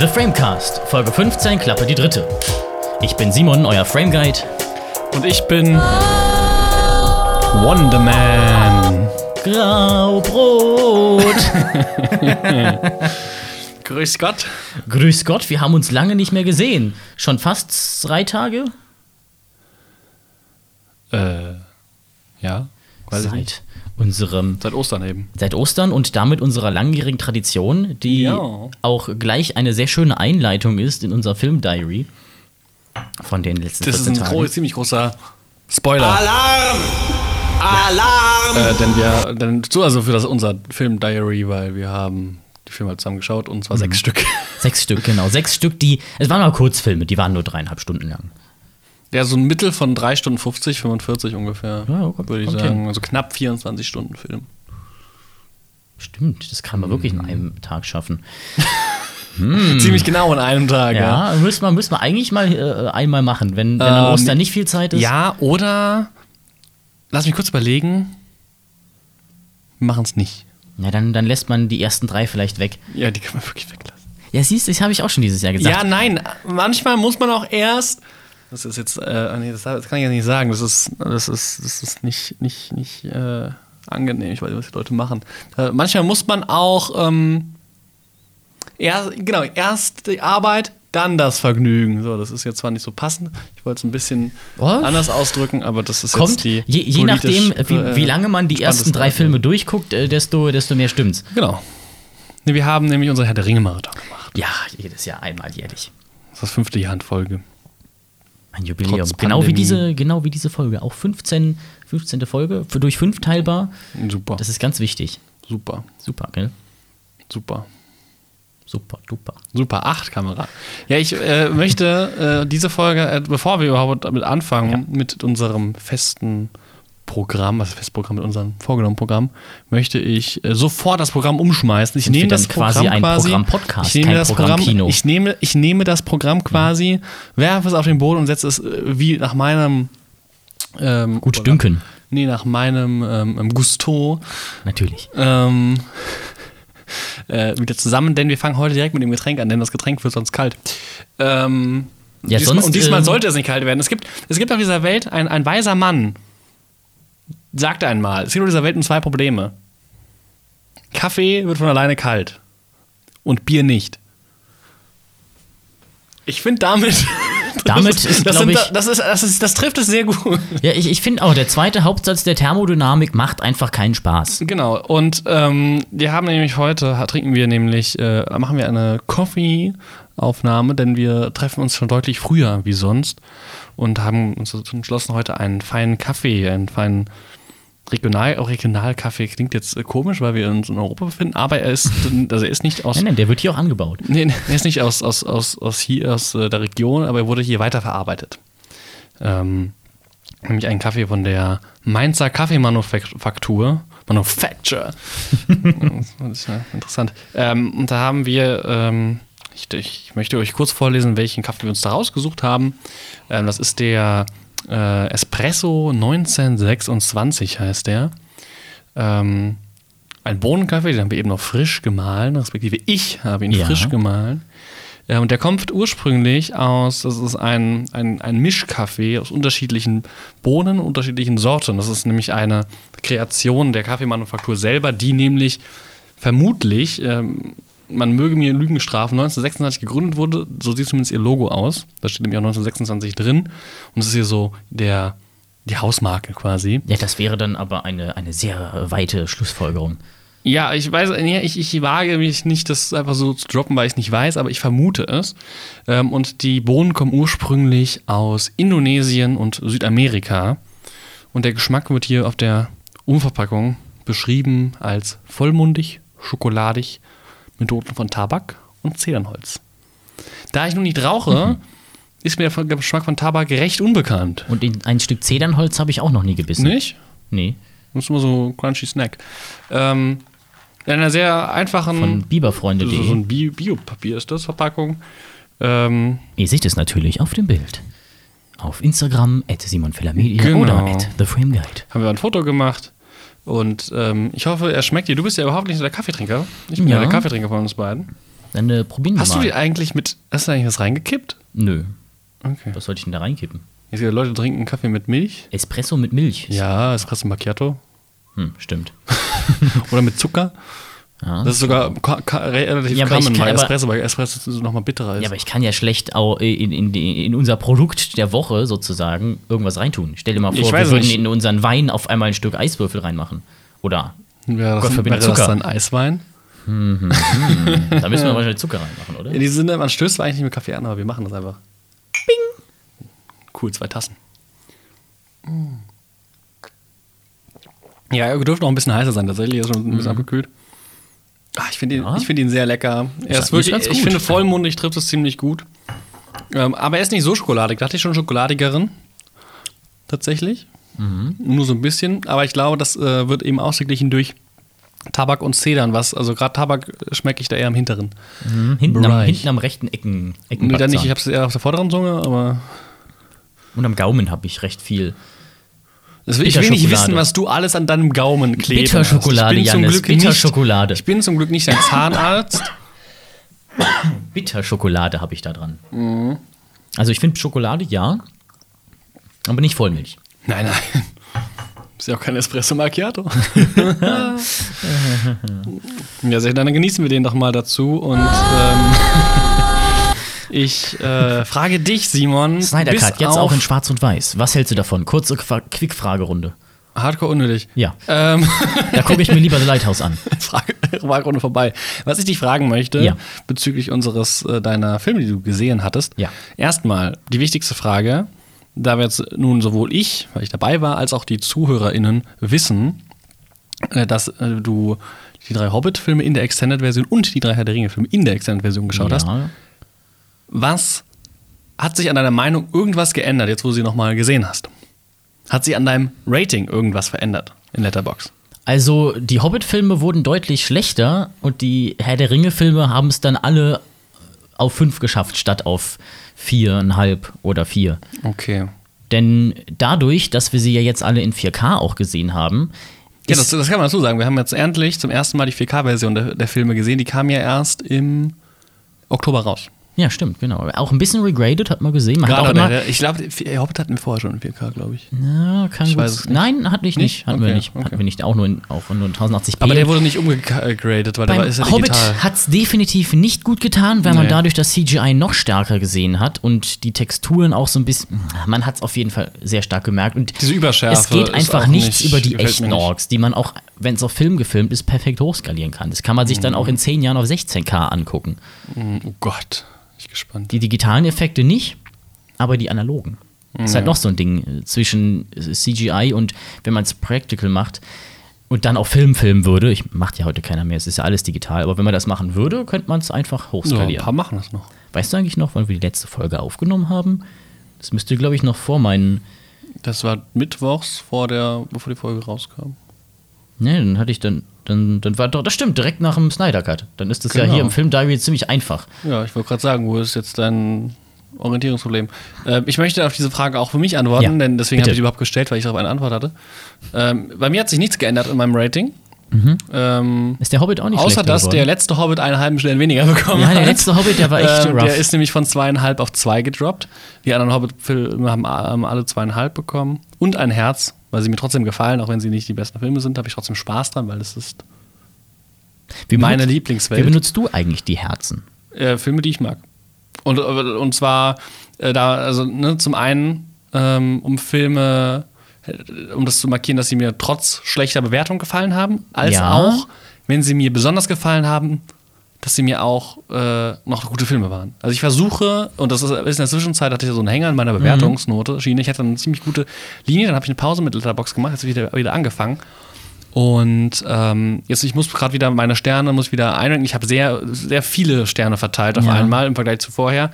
The Framecast, Folge 15, Klappe die dritte. Ich bin Simon, euer Frame Guide. Und ich bin Wonder Man. Graubrot. Grüß Gott. Grüß Gott, wir haben uns lange nicht mehr gesehen. Schon fast drei Tage? Äh, ja. Weiß. Seit unserem Seit Ostern eben. seit Ostern und damit unserer langjährigen Tradition, die Ja. auch gleich eine sehr schöne Einleitung ist in unser Filmdiary von den letzten Das ist 14 ein Tagen. gro ziemlich großer Spoiler. Alarm! Alarm! Äh, denn wir, denn so also für das unser Film-Diary, weil wir haben die Filme zusammen geschaut und zwar sechs Stück. Sechs Stück, genau. Sechs Stück, die. Es waren mal Kurzfilme, die waren nur dreieinhalb Stunden lang. Ja, so ein Mittel von 3 Stunden 50, 45 ungefähr, Ja, okay, würde ich sagen. hin. Also knapp 24 Stunden Film. Stimmt, das kann man wirklich in einem Tag schaffen. Ziemlich genau in einem Tag, ja. Ja, müssen wir, müssen wir eigentlich mal äh, einmal machen, wenn, wenn an Ähm, Ostern nicht viel Zeit ist. Ja, oder lass mich kurz überlegen. Wir machen es nicht. Ja, dann, dann lässt man die ersten drei vielleicht weg. Ja, die kann man wirklich weglassen. Ja, siehst du, das habe ich auch schon dieses Jahr gesagt. Ja, nein, manchmal muss man auch erst. Das ist jetzt, äh, nee, das, das kann ich ja nicht sagen. Das ist, das ist, das ist nicht, nicht, nicht äh, angenehm. Ich weiß nicht, was die Leute machen. Äh, manchmal muss man auch, ähm, erst, genau, erst die Arbeit, dann das Vergnügen. So, das ist jetzt zwar nicht so passend. Ich wollte es ein bisschen Was? anders ausdrücken, aber das ist Kommt, jetzt die. je, je nachdem, politisch, wie, äh, wie lange man die ersten drei. Filme durchguckt, äh, desto, desto mehr stimmt's. Genau. Nee, wir haben nämlich unsere Herr der Ringe-Marathon gemacht. Ja, jedes Jahr einmal jährlich. Das ist das fünfte Jahr in Folge. Ein Jubiläum. Genau wie, diese, genau wie diese Folge. Auch 15, 15. Folge, für, durch fünf teilbar. Super. Das ist ganz wichtig. super. Super, gell? Super. Super, duper. Super 8 Kamera. Ja, ich äh, möchte äh, diese Folge, äh, bevor wir überhaupt damit anfangen, Ja. mit unserem festen Programm, was ist festes Programm, mit unserem vorgenommenen Programm, möchte ich äh, sofort das Programm umschmeißen. Ich Sind nehme das quasi Programm ein quasi, Programm-Podcast, ich nehme kein das Programm, Programm-Kino? ich nehme, ich nehme das Programm quasi, werfe es auf den Boden und setze es äh, wie nach meinem ähm, Gut dünken. Nee, nach meinem ähm, Gusto Natürlich. ähm, äh, wieder zusammen, denn wir fangen heute direkt mit dem Getränk an, denn das Getränk wird sonst kalt. Ähm, Ja, diesmal, sonst, und diesmal ähm, sollte es nicht kalt werden. Es gibt, es gibt auf dieser Welt ein, ein weiser Mann, sagte einmal, es gibt auf dieser Welt nur zwei Probleme. Kaffee wird von alleine kalt und Bier nicht. Ich finde damit. Damit das, ist, das, glaub sind- ich- das, ist, das, ist, das trifft es sehr gut. Ja, ich, ich finde auch, der zweite Hauptsatz der Thermodynamik macht einfach keinen Spaß. Genau, und ähm, wir haben nämlich heute, trinken wir nämlich, äh, machen wir eine Coffee-Aufnahme, denn wir treffen uns schon deutlich früher wie sonst und haben uns entschlossen, heute einen feinen Kaffee, einen feinen Regional, Regionalkaffee klingt jetzt äh, komisch, weil wir uns in Europa befinden, aber er ist, also er ist nicht aus Nein, nein, der wird hier auch angebaut. Nee, er ist nicht aus, aus, aus, aus hier, aus äh, der Region, aber er wurde hier weiterverarbeitet. Ähm, nämlich ein Kaffee von der Mainzer Kaffeemanufaktur. Manufacture. das ist ja interessant. Ähm, und da haben wir, ähm, ich, ich möchte euch kurz vorlesen, welchen Kaffee wir uns da rausgesucht haben. Ähm, das ist der äh, Espresso 1926 heißt der. Ähm, ein Bohnenkaffee, den haben wir eben noch frisch gemahlen, respektive ich habe ihn Ja. frisch gemahlen. Ja, und der kommt ursprünglich aus, das ist ein, ein, ein Mischkaffee aus unterschiedlichen Bohnen, unterschiedlichen Sorten. Das ist nämlich eine Kreation der Kaffeemanufaktur selber, die nämlich vermutlich, ähm, man möge mir Lügen strafen, 1926 gegründet wurde. So sieht zumindest ihr Logo aus. Da steht nämlich auch 1926 drin. Und das ist hier so der, die Hausmarke quasi. Ja, das wäre dann aber eine, eine sehr weite Schlussfolgerung. Ja, ich weiß, ich, ich wage mich nicht, das einfach so zu droppen, weil ich es nicht weiß, aber ich vermute es. Ähm, und die Bohnen kommen ursprünglich aus Indonesien und Südamerika. Und der Geschmack wird hier auf der Umverpackung beschrieben als vollmundig, schokoladig, mit Noten von Tabak und Zedernholz. Da ich nun nicht rauche, ist mir der Geschmack von Tabak recht unbekannt. Und in ein Stück Zedernholz habe ich auch noch nie gebissen. Nicht? Nee. Das ist immer so crunchy Snack. Ähm, in einer sehr einfachen Von so, so biberfreunde.de. ein Bi- Biopapier ist das, Verpackung. Ähm, Ihr seht es natürlich auf dem Bild. Auf Instagram, at simonfellermedia Genau. oder at theframeguide. haben wir ein Foto gemacht. Und ähm, ich hoffe, er schmeckt dir. Du bist ja überhaupt nicht so der Kaffeetrinker. Ich bin ja, Ja. der Kaffeetrinker von uns beiden. Dann äh, probieren wir Hast du mal. die eigentlich mit, hast du eigentlich was reingekippt? Nö. Okay. Was sollte ich denn da reinkippen? Jetzt wieder Leute trinken Kaffee mit Milch. Espresso mit Milch. Ja, Espresso Macchiato. Hm, stimmt. Oder mit Zucker. Ja. Das ist sogar relativ Ja, aber ich common kann bei Espresso, weil Espresso nochmal bitterer ist. Ja, aber ich kann ja schlecht auch in, in, in unser Produkt der Woche sozusagen irgendwas reintun. Stell dir mal vor, wir würden in unseren Wein auf einmal ein Stück Eiswürfel reinmachen. Oder wäre das, Gott verbinde wäre das Zucker. dann Eiswein? da müssen wir wahrscheinlich Zucker reinmachen, oder? In diesem Sinne, man stößt zwar eigentlich nicht mit Kaffee an, aber wir machen das einfach. Bing! Cool, zwei Tassen. Ja, er dürfte noch ein bisschen heißer sein. Tatsächlich ist schon ein bisschen abgekühlt. Ah, ich finde ihn, Ja. ich find ihn sehr lecker. Er Ist ist wirklich, ich gut. finde, vollmundig trifft es ziemlich gut. Ähm, aber er ist nicht so schokoladig. Da hatte ich schon schokoladigeren. Tatsächlich. Nur so ein bisschen. Aber ich glaube, das äh, wird eben ausgeglichen durch Tabak und Zedern. Was, also gerade Tabak schmecke ich da eher am hinteren. Mhm, hinten, am, hinten am rechten Ecken, Nee, dann nicht. Ich habe es eher auf der vorderen Zunge, aber Und am Gaumen habe ich recht viel. Will, ich will nicht wissen, was du alles an deinem Gaumen klebst. Bitterschokolade, ich bin zum Jannis, Glück nicht, Bitterschokolade. Ich bin zum Glück nicht dein Zahnarzt. Bitterschokolade habe ich da dran. Mhm. Also ich finde Schokolade ja, aber nicht Vollmilch. nein, nein. Ist ja auch kein Espresso Macchiato. ja, sehr, dann genießen wir den doch mal dazu. Und ähm, ich äh, frage dich, Simon. Snyder Cut, jetzt auch in Schwarz und Weiß. Was hältst du davon? Kurze Quick-Fragerunde. Hardcore unnötig. Ja, Ähm, da gucke ich mir lieber The Lighthouse an. Frage, Fragerunde vorbei. Was ich dich fragen möchte, Ja. bezüglich unseres äh, deiner Filme, die du gesehen hattest. Ja. Erstmal die wichtigste Frage, da wir jetzt nun sowohl ich, weil ich dabei war, als auch die ZuhörerInnen wissen, äh, dass äh, du die drei Hobbit-Filme in der Extended-Version und die drei Herr der Ringe-Filme in der Extended-Version geschaut hast. Was hat sich an deiner Meinung irgendwas geändert, jetzt wo du sie nochmal gesehen hast? Hat sich an deinem Rating irgendwas verändert in Letterbox? Also, die Hobbit-Filme wurden deutlich schlechter und die Herr der Ringe-Filme haben es dann alle auf fünf geschafft, statt auf viereinhalb oder vier. Okay. Denn dadurch, dass wir sie ja jetzt alle in 4K auch gesehen haben, Ja, das, das kann man dazu sagen. Wir haben jetzt endlich zum ersten Mal die 4K-Version der, der Filme gesehen. Die kam ja erst im Oktober raus. Ja, stimmt, genau. Auch ein bisschen regraded, hat man gesehen. Man hat auch immer, ich glaube, Hobbit hatten wir vorher schon in 4K, glaube ich. ja, kann Ich gut- nicht. Nein, hatte ich nicht. Nicht? Hatten wir Okay, nicht. Hatten okay. wir nicht. Auch nur in, auch nur in 1080p. Aber der wurde nicht umgegradet, weil der war, Beim ist ja Hobbit hat es definitiv nicht gut getan, weil man Nee. dadurch das CGI noch stärker gesehen hat und die Texturen auch so ein bisschen. Man hat es auf jeden Fall sehr stark gemerkt. Und Diese Überschärfe es geht einfach nichts nicht- über die echten nicht. Orks, die man auch, wenn es auf Film gefilmt ist, perfekt hochskalieren kann. Das kann man sich Mhm. dann auch in 10 Jahren auf 16K angucken. Oh Gott, gespannt. Die digitalen Effekte nicht, aber die analogen. Das ist halt noch so ein Ding äh, zwischen äh, CGI und wenn man es practical macht und dann auch Film filmen würde. Ich macht ja heute keiner mehr, es ist ja alles digital, aber wenn man das machen würde, könnte man es einfach So, ein hochskalieren. paar machen das noch. weißt du eigentlich noch, wann wir die letzte Folge aufgenommen haben? Das müsste, glaube ich, noch vor meinen. Das war mittwochs, vor der, bevor die Folge rauskam. Ne, dann hatte ich dann. Dann, dann war doch, das stimmt, direkt nach dem Snyder Cut. Dann ist das ja Genau. hier im Film Diary ziemlich einfach. Ja, ich wollte gerade sagen, wo ist jetzt dein Orientierungsproblem? Äh, ich möchte auf diese Frage auch für mich antworten, Ja, denn deswegen habe ich sie überhaupt gestellt, weil ich darauf eine Antwort hatte. Ähm, bei mir hat sich nichts geändert in meinem Rating. Ähm, Ist der Hobbit auch nicht außer dass der geworden? letzte Hobbit einen halben Stern weniger bekommen Ja, hat. der letzte Hobbit, der war echt Ähm, rough. Der ist nämlich von zweieinhalb auf zwei gedroppt. Die anderen Hobbit-Filme haben alle zweieinhalb bekommen. Und ein Herz, weil sie mir trotzdem gefallen, auch wenn sie nicht die besten Filme sind, habe ich trotzdem Spaß dran, weil das ist Wie meine benutzt- Lieblingswelt. Wie benutzt du eigentlich die Herzen? äh, Filme, die ich mag. Und, und zwar äh, da, also ne, zum einen ähm, um Filme, äh, um das zu markieren, dass sie mir trotz schlechter Bewertung gefallen haben, als Ja. auch, wenn sie mir besonders gefallen haben, dass sie mir auch äh, noch gute Filme waren. Also ich versuche, und das ist, in der Zwischenzeit, hatte ich so einen Hänger in meiner Bewertungsnote, Schiene. Ich hatte eine ziemlich gute Linie, dann habe ich eine Pause mit Letterbox gemacht, jetzt wieder, wieder angefangen. Und ähm, jetzt, ich muss gerade wieder meine Sterne, muss wieder einranken. Ich habe sehr, sehr viele Sterne verteilt auf Ja. einmal im Vergleich zu vorher.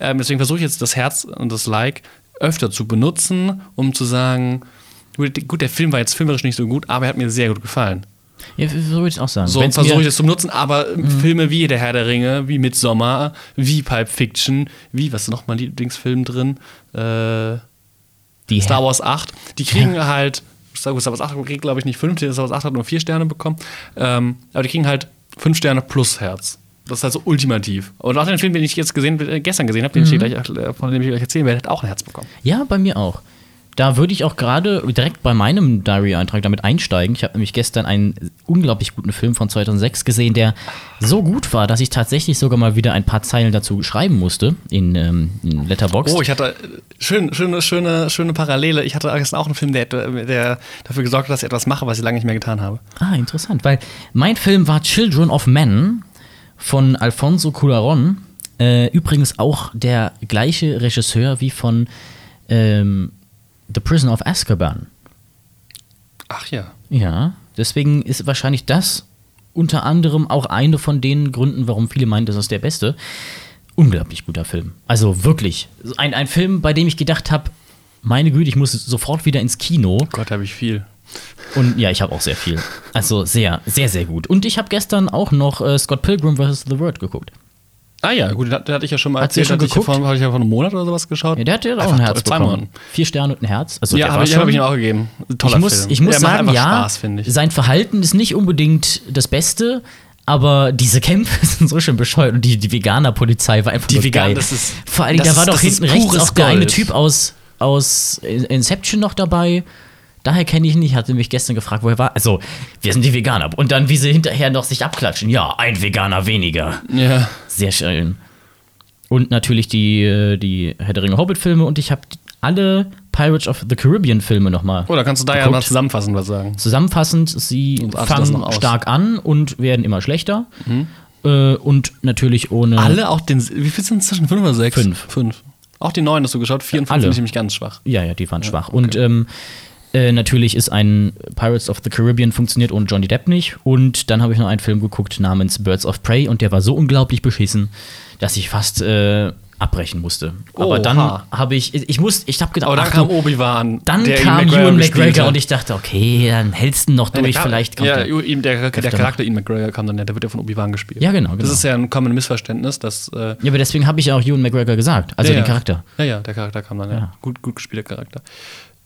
Ähm, deswegen versuche ich jetzt das Herz und das Like öfter zu benutzen, um zu sagen, gut, gut, der Film war jetzt filmerisch nicht so gut, aber er hat mir sehr gut gefallen. Ja, so würde ich auch sagen. So versuche ich das zu benutzen, aber Filme wie Der Herr der Ringe, wie Midsommar, wie Pulp Fiction, wie, was ist noch mein Lieblingsfilm drin? Äh, die Star Wars 8. Die kriegen halt, Star Wars 8 kriegt, glaube ich, nicht 5, Star Wars 8 hat nur 4 Sterne bekommen. Ähm, aber die kriegen halt 5 Sterne plus Herz. Das ist halt so ultimativ. Und auch den Film, den ich jetzt gesehen, äh, gestern gesehen habe, den ich Mhm. gleich, äh, von dem ich gleich erzählen werde, hat auch ein Herz bekommen. Ja, bei mir auch. Da würde ich auch gerade direkt bei meinem Diary-Eintrag damit einsteigen. Ich habe nämlich gestern einen unglaublich guten Film von 2006 gesehen, der so gut war, dass ich tatsächlich sogar mal wieder ein paar Zeilen dazu schreiben musste in, ähm, in Letterboxd. Oh, ich hatte äh, schön, schöne, schöne, schöne Parallele. Ich hatte gestern auch einen Film, der, der dafür gesorgt hat, dass ich etwas mache, was ich lange nicht mehr getan habe. Ah, interessant, weil mein Film war Children of Men von Alfonso Cuarón. Äh, übrigens auch der gleiche Regisseur wie von ähm, The Prison of Azkaban. Ach ja. Ja, deswegen ist wahrscheinlich das unter anderem auch eine von den Gründen, warum viele meinen, das ist der beste. Unglaublich guter Film. Also wirklich. Ein, ein Film, bei dem ich gedacht habe, meine Güte, ich muss sofort wieder ins Kino. Gott, habe ich viel. Und ja, ich habe auch sehr viel. Also sehr, sehr, sehr gut. Und ich habe gestern auch noch äh, Scott Pilgrim vs. The World geguckt. Ah ja, gut, den hat- den hatte ich ja schon mal Hat erzählt. schon hatte ich ja geguckt? vor, hatte ich ja vor einem Monat oder sowas geschaut. Ja, der hat ja auch ein Herz zwei bekommen. Monaten. Vier Sterne und ein Herz. Also Ja, habe ich, hab ich ihm auch gegeben. Toller ich muss, Film. ich muss Der sagen, ja, Spaß, sein Verhalten ist nicht unbedingt das Beste, aber diese Kämpfe sind so schön bescheuert und die, die Veganer-Polizei war einfach Die nur Veganer, geil. das ist- Vor allem, da war doch hinten rechts auch der eine. Typ aus, aus Inception noch dabei. Daher kenne ich ihn nicht, hatte mich gestern gefragt, wo er war. Also, wir sind die Veganer. Und dann, wie sie hinterher noch sich abklatschen. Ja, ein Veganer weniger. Ja. Sehr schön. Und natürlich die, äh, die Herr der Ringe Hobbit-Filme und ich habe alle Pirates of the Caribbean-Filme nochmal. Oder kannst du da ja Geguckt. mal zusammenfassend was sagen? Zusammenfassend, sie fangen. Mhm. stark an und werden immer schlechter. Äh, und natürlich ohne. Alle, auch den. Wie viel sind es zwischen? Fünf oder sechs? Fünf. Fünf. Auch die neuen hast du geschaut? Vier und fünf Alle. finde ich nämlich ganz schwach. Ja, ja, die waren schwach. Und ähm, äh, natürlich ist ein Pirates of the Caribbean funktioniert ohne Johnny Depp nicht. Und dann habe ich noch einen Film geguckt namens Birds of Prey und der war so unglaublich beschissen, dass ich fast äh, abbrechen musste. Aber Oha. dann habe ich, ich muss, ich habe gedacht, Aber dann ach kam du, Obi-Wan. dann der kam Ewan McGregor und ich dachte, okay, dann hältst du ihn noch der durch, kam- vielleicht kommt ja, er. ihm- der, der Öfter Charakter Ian McGregor kam dann, der wird ja von Obi-Wan gespielt. Ja, genau, Das genau. ist ja ein kommendes Missverständnis, dass. Äh, Ja, aber deswegen habe ich ja auch Ewan McGregor gesagt, also ja, den. Charakter. Ja, ja, der Charakter kam dann, ja. Ja. Gut, gut gespielter Charakter.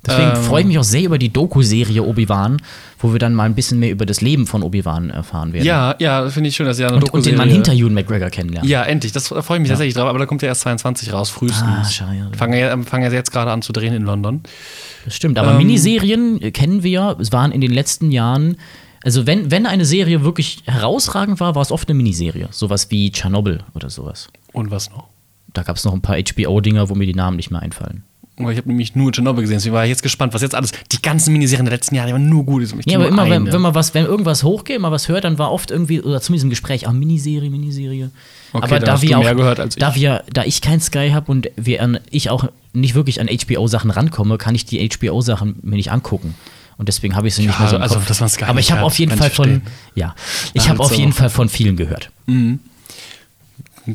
Deswegen Ähm, freue ich mich auch sehr über die Doku-Serie Obi-Wan, wo wir dann mal ein bisschen mehr über das Leben von Obi-Wan erfahren werden. Ja, ja, finde ich schön, dass ja eine und, und den Mann Dokuserie- hinter Ewan McGregor kennenlernen. Ja, endlich. Das da freue ich mich tatsächlich drauf, aber da kommt ja erst 22 raus, frühestens. Ah, schade. Fangen ja, fangen ja jetzt gerade an zu drehen in London. Das stimmt, aber Ähm, Miniserien kennen wir, es waren in den letzten Jahren, also wenn, wenn eine Serie wirklich herausragend war, war es oft eine Miniserie. Sowas wie Tschernobyl oder sowas. Und was noch? Da gab es noch ein paar HBO-Dinger, wo mir die Namen nicht mehr einfallen. Oh, Ich habe nämlich nur Chernobyl gesehen, deswegen war ich jetzt gespannt, was jetzt alles. Die ganzen Miniserien der letzten Jahre, die waren nur gut. Ich Ja, aber immer, wenn, wenn man was, wenn irgendwas hochgeht, immer was hört, dann war oft irgendwie, oder zumindest im Gespräch, ah, Miniserie, Miniserie. Okay, aber da wir auch, ich. da wir, da ich kein Sky habe und wir an, ich auch nicht wirklich an HBO-Sachen rankomme, kann ich die HBO-Sachen mir nicht angucken. Und deswegen habe ich sie nicht Ja, mehr so im also, Kopf. Sky aber ich nicht habe auf jeden Fall von, ja, ich habe auf so. jeden Fall von vielen gehört.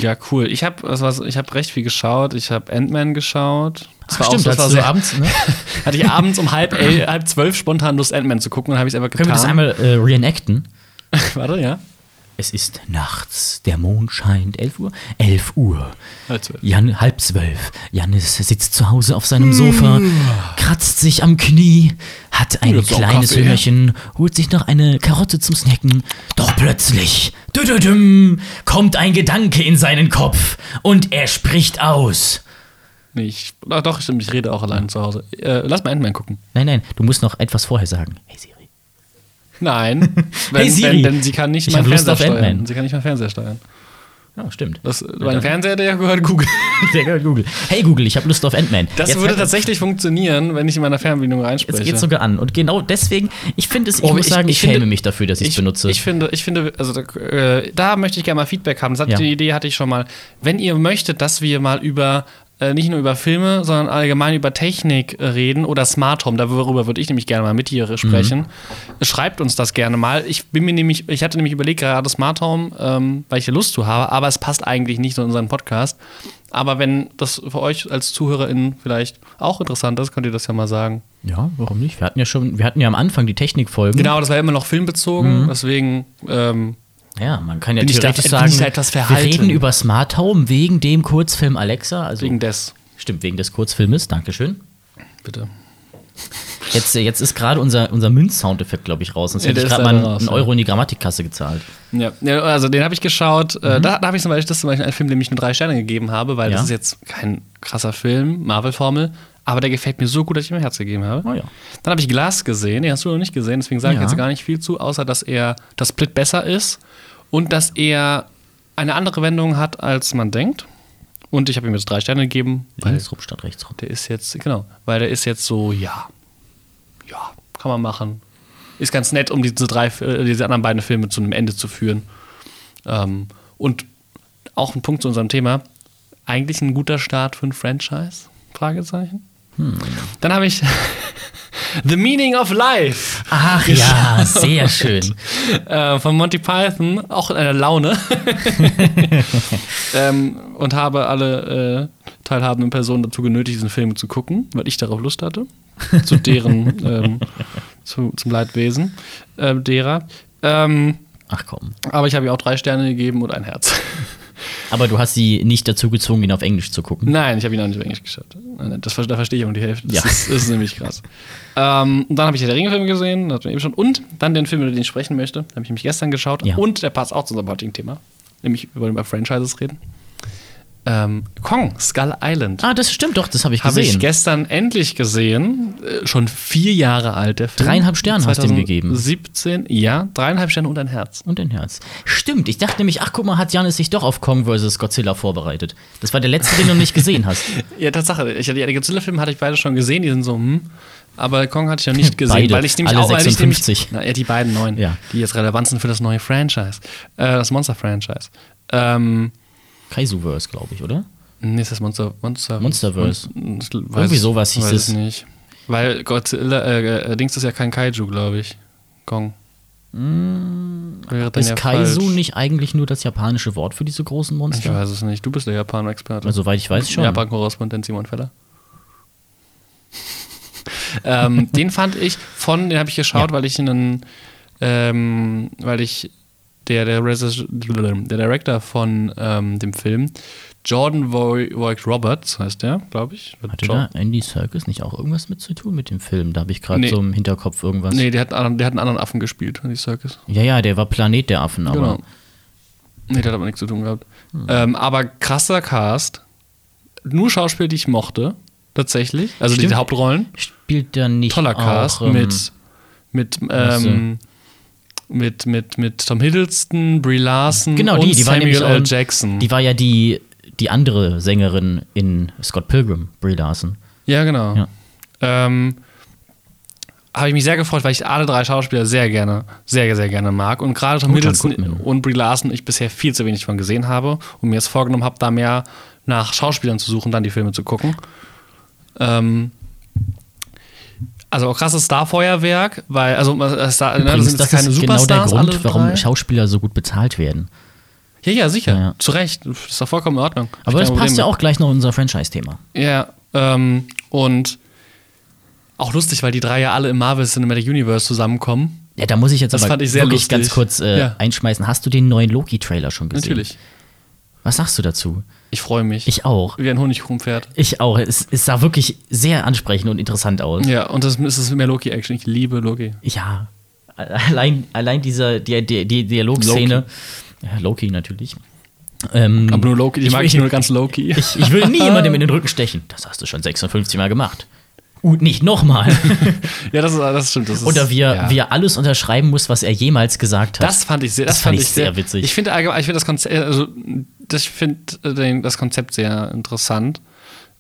Ja, cool. Ich habe also, ich hab recht viel geschaut. Ich habe Ant-Man geschaut. Das war Stimmt, auch so, das war sehr, abends, ne? hatte ich abends um halb, elf, halb zwölf spontan Lust, Ant-Man zu gucken und habe ich es einfach getan. Können wir das einmal äh, reenacten? Warte, ja? Es ist nachts, der Mond scheint, 11 Uhr? 11 Uhr. Halb zwölf. Jan, halb zwölf. Janis sitzt zu Hause auf seinem Sofa, kratzt sich am Knie, hat ein Jetzt auch kleines Kaffee. Hüngerchen, holt sich noch eine Karotte zum Snacken. Doch plötzlich, düdüdüm, kommt ein Gedanke in seinen Kopf und er spricht aus. Nee, ich, ach, doch, stimmt, ich rede auch allein zu Hause. Äh, lass mal Ant-Man gucken. Nein, nein, du musst noch etwas vorher sagen. Hey Siri. Nein. Wenn, Hey Siri. Wenn, denn sie kann nicht Ich meinen Fernseher steuern. Sie kann nicht meinen Fernseher steuern. Ja, stimmt. Das, mein Fernseher, der gehört Google. Der gehört Google. Hey Google, ich habe Lust auf Ant-Man. Das Jetzt würde tatsächlich funktionieren, wenn ich in meiner Fernbedienung reinspreche. Jetzt geht's sogar an. Und genau deswegen, ich finde es, ich Oh, muss ich- sagen, ich, ich finde- schäme mich dafür, dass ich es benutze. Ich finde, ich finde, also da, äh, da möchte ich gerne mal Feedback haben. Das hat, Ja. Die Idee hatte ich schon mal. Wenn ihr möchtet, dass wir mal über äh, nicht nur über Filme, sondern allgemein über Technik äh, reden oder Smart Home, darüber würde ich nämlich gerne mal mit hier sprechen. Mhm. Schreibt uns das gerne mal. Ich bin mir nämlich, ich hatte nämlich überlegt, gerade Smart Home, ähm, weil ich hier Lust zu habe, aber es passt eigentlich nicht in unseren Podcast. Aber wenn das für euch als ZuhörerInnen vielleicht auch interessant ist, könnt ihr das ja mal sagen. ja, warum nicht? Wir hatten ja schon, wir hatten ja am Anfang die Technikfolgen. Genau, das war ja immer noch Mhm. filmbezogen, deswegen ähm, Ja, man kann ja Bin da- theoretisch sagen, da etwas wir reden über Smart Home wegen dem Kurzfilm Alexa. Also, wegen des. stimmt, wegen des Kurzfilmes. Dankeschön. Bitte. Jetzt, jetzt ist gerade unser, unser Münz-Soundeffekt, glaube ich, raus. Sonst Ja, hätte ich gerade mal einen raus, ja. Euro in die Grammatikkasse gezahlt. Ja, ja also den habe ich geschaut. Äh, Da, da habe ich zum Beispiel, das ist zum Beispiel ein Film, dem ich nur drei Sterne gegeben habe, weil Ja. das ist jetzt kein krasser Film, Marvel-Formel, aber der gefällt mir so gut, dass ich ihm ein Herz gegeben habe. Oh ja. Dann habe ich Glass gesehen, den hast du noch nicht gesehen, deswegen sage ich Ja. jetzt gar nicht viel zu, außer dass er das Split besser ist und dass er eine andere Wendung hat, als man denkt. Und ich habe ihm jetzt drei Sterne gegeben, weil Links rum statt rechts rum. der ist jetzt, genau, weil der ist jetzt so, ja, ja, kann man machen. Ist ganz nett, um diese drei, äh, diese anderen beiden Filme zu einem Ende zu führen. Ähm, und auch ein Punkt zu unserem Thema. Eigentlich ein guter Start für ein Franchise? Fragezeichen. Dann habe ich The Meaning of Life Ach ja, sehr schön. äh, von Monty Python, auch in einer Laune. ähm, und habe alle äh, teilhabenden Personen dazu genötigt, diesen Film zu gucken, weil ich darauf Lust hatte. Zu deren, ähm, zu, zum Leidwesen äh, derer. Ähm, Ach komm. aber ich habe ihr auch drei Sterne gegeben und ein Herz. Aber du hast sie nicht dazu gezwungen, ihn auf Englisch zu gucken. Nein, ich habe ihn auch nicht auf Englisch geschaut. Das, da verstehe ich auch nur die Hälfte. Das, Ja. ist, das ist nämlich krass. Ähm, und dann habe ich den Ringfilm gesehen, das hatten wir eben schon. Und dann den Film, über den ich sprechen möchte. Den habe ich nämlich gestern geschaut. Ja. Und der passt auch zu unserem heutigen Thema. Nämlich, wir wollen über Franchises reden. Ähm, Kong, Skull Island. Ah, das stimmt doch, das habe ich Habe ich gesehen. gestern endlich gesehen. Äh, schon vier Jahre alt, der Film. Dreieinhalb Sterne hast du ihm gegeben. 17, ja, dreieinhalb Sterne und ein Herz. Und ein Herz. Stimmt, ich dachte nämlich, ach guck mal, hat Janis sich doch auf Kong vs. Godzilla vorbereitet. Das war der letzte, den du nicht gesehen hast. Ja, Tatsache. Ich, die Godzilla-Filme hatte ich beide schon gesehen, die sind so, hm. Aber Kong hatte ich noch nicht gesehen, Beide. weil ich nämlich Alle auch weil ich 56. Nämlich, na, ja, die beiden neuen, Ja. die jetzt relevant sind für das neue Franchise. Äh, das Monster-Franchise. Ähm, Kaisuverse, glaube ich, oder? nee, ist das Monster, Monster Monsterverse. Mon- Irgendwie sowas hieß weiß es. nicht. Weil Godzilla, äh, äh, Dings ist ja kein Kaiju, glaube ich. Kong. Dann Ist ja Kaisu falsch. nicht eigentlich nur das japanische Wort für diese großen Ich Monster? weiß es nicht. Du bist der Japan-Experte. Also, soweit ich weiß schon. Japan-Korrespondent Simon Feller. ähm, den fand ich von, den habe ich geschaut, weil ich einen, ähm, weil ich der, der, der Director von ähm, dem Film, Jordan Voigt Roberts heißt der, glaube ich. Hatte Jo- da Andy Serkis nicht auch irgendwas mit zu tun mit dem Film? Da habe ich gerade Nee. so im Hinterkopf irgendwas. Nee, der hat, einen- der hat einen anderen Affen gespielt, die Circus. Ja, ja, der war Planet der Affen, aber Genau. Nee, der hat aber nichts zu tun gehabt. Ähm, aber krasser Cast. Nur Schauspieler, die ich mochte, tatsächlich. Also Stimmt. diese Hauptrollen. spielt der nicht toller Cast auch, ähm, mit mit ähm, mit mit mit Tom Hiddleston, Brie Larson Genau, die, und die war Samuel nämlich auch, L. Jackson. Die war ja die, die andere Sängerin in Scott Pilgrim, Brie Larson. ja, genau. Ja. Ähm, habe ich mich sehr gefreut, weil ich alle drei Schauspieler sehr gerne, sehr, sehr gerne mag. Und gerade Tom Hiddleston und Brie Larson ich bisher viel zu wenig von gesehen habe und mir jetzt vorgenommen habe, da mehr nach Schauspielern zu suchen, dann die Filme zu gucken. Ähm, also auch krasses Starfeuerwerk, weil, also äh, Star, ne, das Übrigens, sind das keine ist genau der Superstars, Grund, warum. Schauspieler so gut bezahlt werden. Ja, ja, sicher. Ja. Zu Recht. Das ist doch vollkommen in Ordnung. Aber das passt ja auch gleich noch in unser Franchise-Thema. Ja, ähm, und auch lustig, weil die drei ja alle im Marvel Cinematic Universe zusammenkommen. Ja, da muss ich jetzt Das aber fand ich sehr wirklich lustig. ganz kurz äh, Ja. einschmeißen. Hast du den neuen Loki-Trailer schon gesehen? Natürlich. Was sagst du dazu? Ich freue mich. Ich auch. Wie ein Honigkuchenpferd. Ich auch. Es, es sah wirklich sehr ansprechend und interessant aus. Ja, und das ist mehr Loki-Action. Ich liebe Loki. Ja. Allein, allein dieser die, die, die Dialogszene. Ja, Loki natürlich. Ähm, Aber nur Loki, die mag ich nur ganz Loki. Ich, ich will nie jemandem in den Rücken stechen. Das hast du schon 56 Mal gemacht. Und nicht nochmal. ja, das, ist, das stimmt. Das ist, Oder wie er, ja. wie er alles unterschreiben muss, was er jemals gesagt hat. Das fand ich sehr, das, Das fand fand ich sehr, sehr witzig. Ich finde allgemein, ich finde das Konzept, also ich finde äh, das Konzept sehr interessant.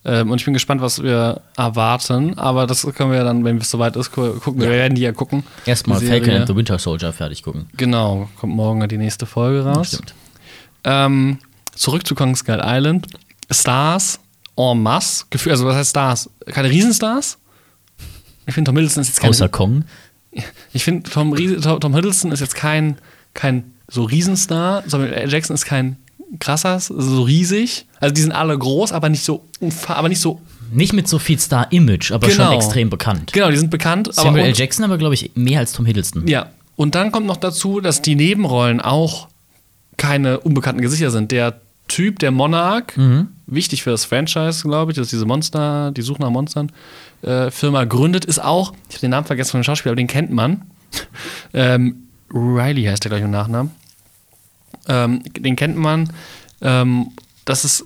Ähm, und ich bin gespannt, was wir erwarten. Aber das können wir dann, wenn es soweit ist, gu- gucken. Wir werden die ja gucken. Erstmal Falcon and the Winter Soldier fertig gucken. Genau, kommt morgen die nächste Folge raus. Stimmt. Ähm, zurück zu Kong Skull Island. Stars en masse. Also was heißt Stars? Keine Riesenstars? Ich finde, Tom Hiddleston ist jetzt kein Außer Kong. Ich finde, Tom, Tom, Hiddleston ist jetzt kein, kein so Riesenstar. Samuel L. Jackson ist kein krasser, so riesig. Also die sind alle groß, aber nicht so, aber nicht so. Nicht mit so viel Star-Image, aber Genau. schon extrem bekannt. Genau, die sind bekannt. aber Samuel L. und- Jackson aber, glaube ich, mehr als Tom Hiddleston. Ja. Und dann kommt noch dazu, dass die Nebenrollen auch keine unbekannten Gesichter sind. Der Typ, der Monarch, wichtig für das Franchise, glaube ich, dass diese Monster, die Suche nach Monstern, äh, Firma gründet, ist auch, ich habe den Namen vergessen von dem Schauspieler, aber den kennt man. ähm, Riley heißt der gleich im Nachnamen. Ähm, den kennt man. Ähm, das ist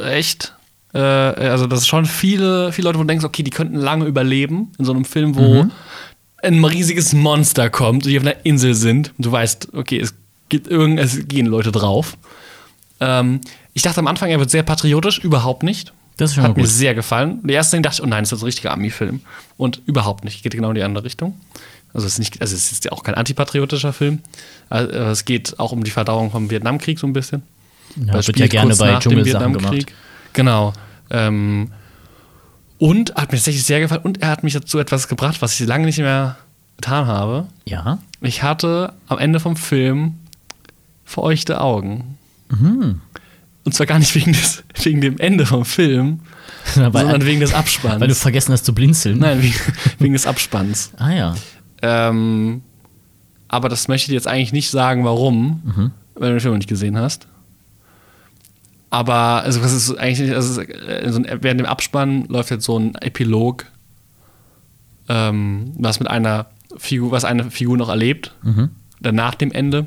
echt, äh, also das ist schon viele, viele Leute, wo du denkst, okay, die könnten lange überleben in so einem Film, wo ein riesiges Monster kommt, die auf einer Insel sind. Und du weißt, okay, es gibt irgend, es gehen Leute drauf. Ähm, ich dachte am Anfang, er wird sehr patriotisch, überhaupt nicht. Das ist schon Hat mir gut. sehr gefallen. Der erste Ding dachte ich, oh nein, das ist ein richtiger Army-Film. Und überhaupt nicht. Geht genau in die andere Richtung. Also es ist, nicht, also es ist ja auch kein antipatriotischer Film. Also es geht auch um die Verdauung vom Vietnamkrieg so ein bisschen. Ja, es wird ja gerne bei Dschungelsachen gemacht. Genau. Ähm, und hat mir tatsächlich sehr gefallen. Und er hat mich dazu etwas gebracht, was ich lange nicht mehr getan habe. Ja. Ich hatte am Ende vom Film veräuchte Augen. Mhm. Und zwar gar nicht wegen, des, wegen dem Ende vom Film, sondern wegen des Abspanns. weil du vergessen hast zu blinzeln. Nein, wegen, wegen des Abspanns. Ah ja. Ähm, aber das möchte ich dir jetzt eigentlich nicht sagen, warum, Mhm. weil du den Film noch nicht gesehen hast. Aber also, was ist eigentlich also, äh, während dem Abspann läuft jetzt so ein Epilog, ähm, was mit einer Figur, was eine Figur noch erlebt, Mhm. dann nach dem Ende.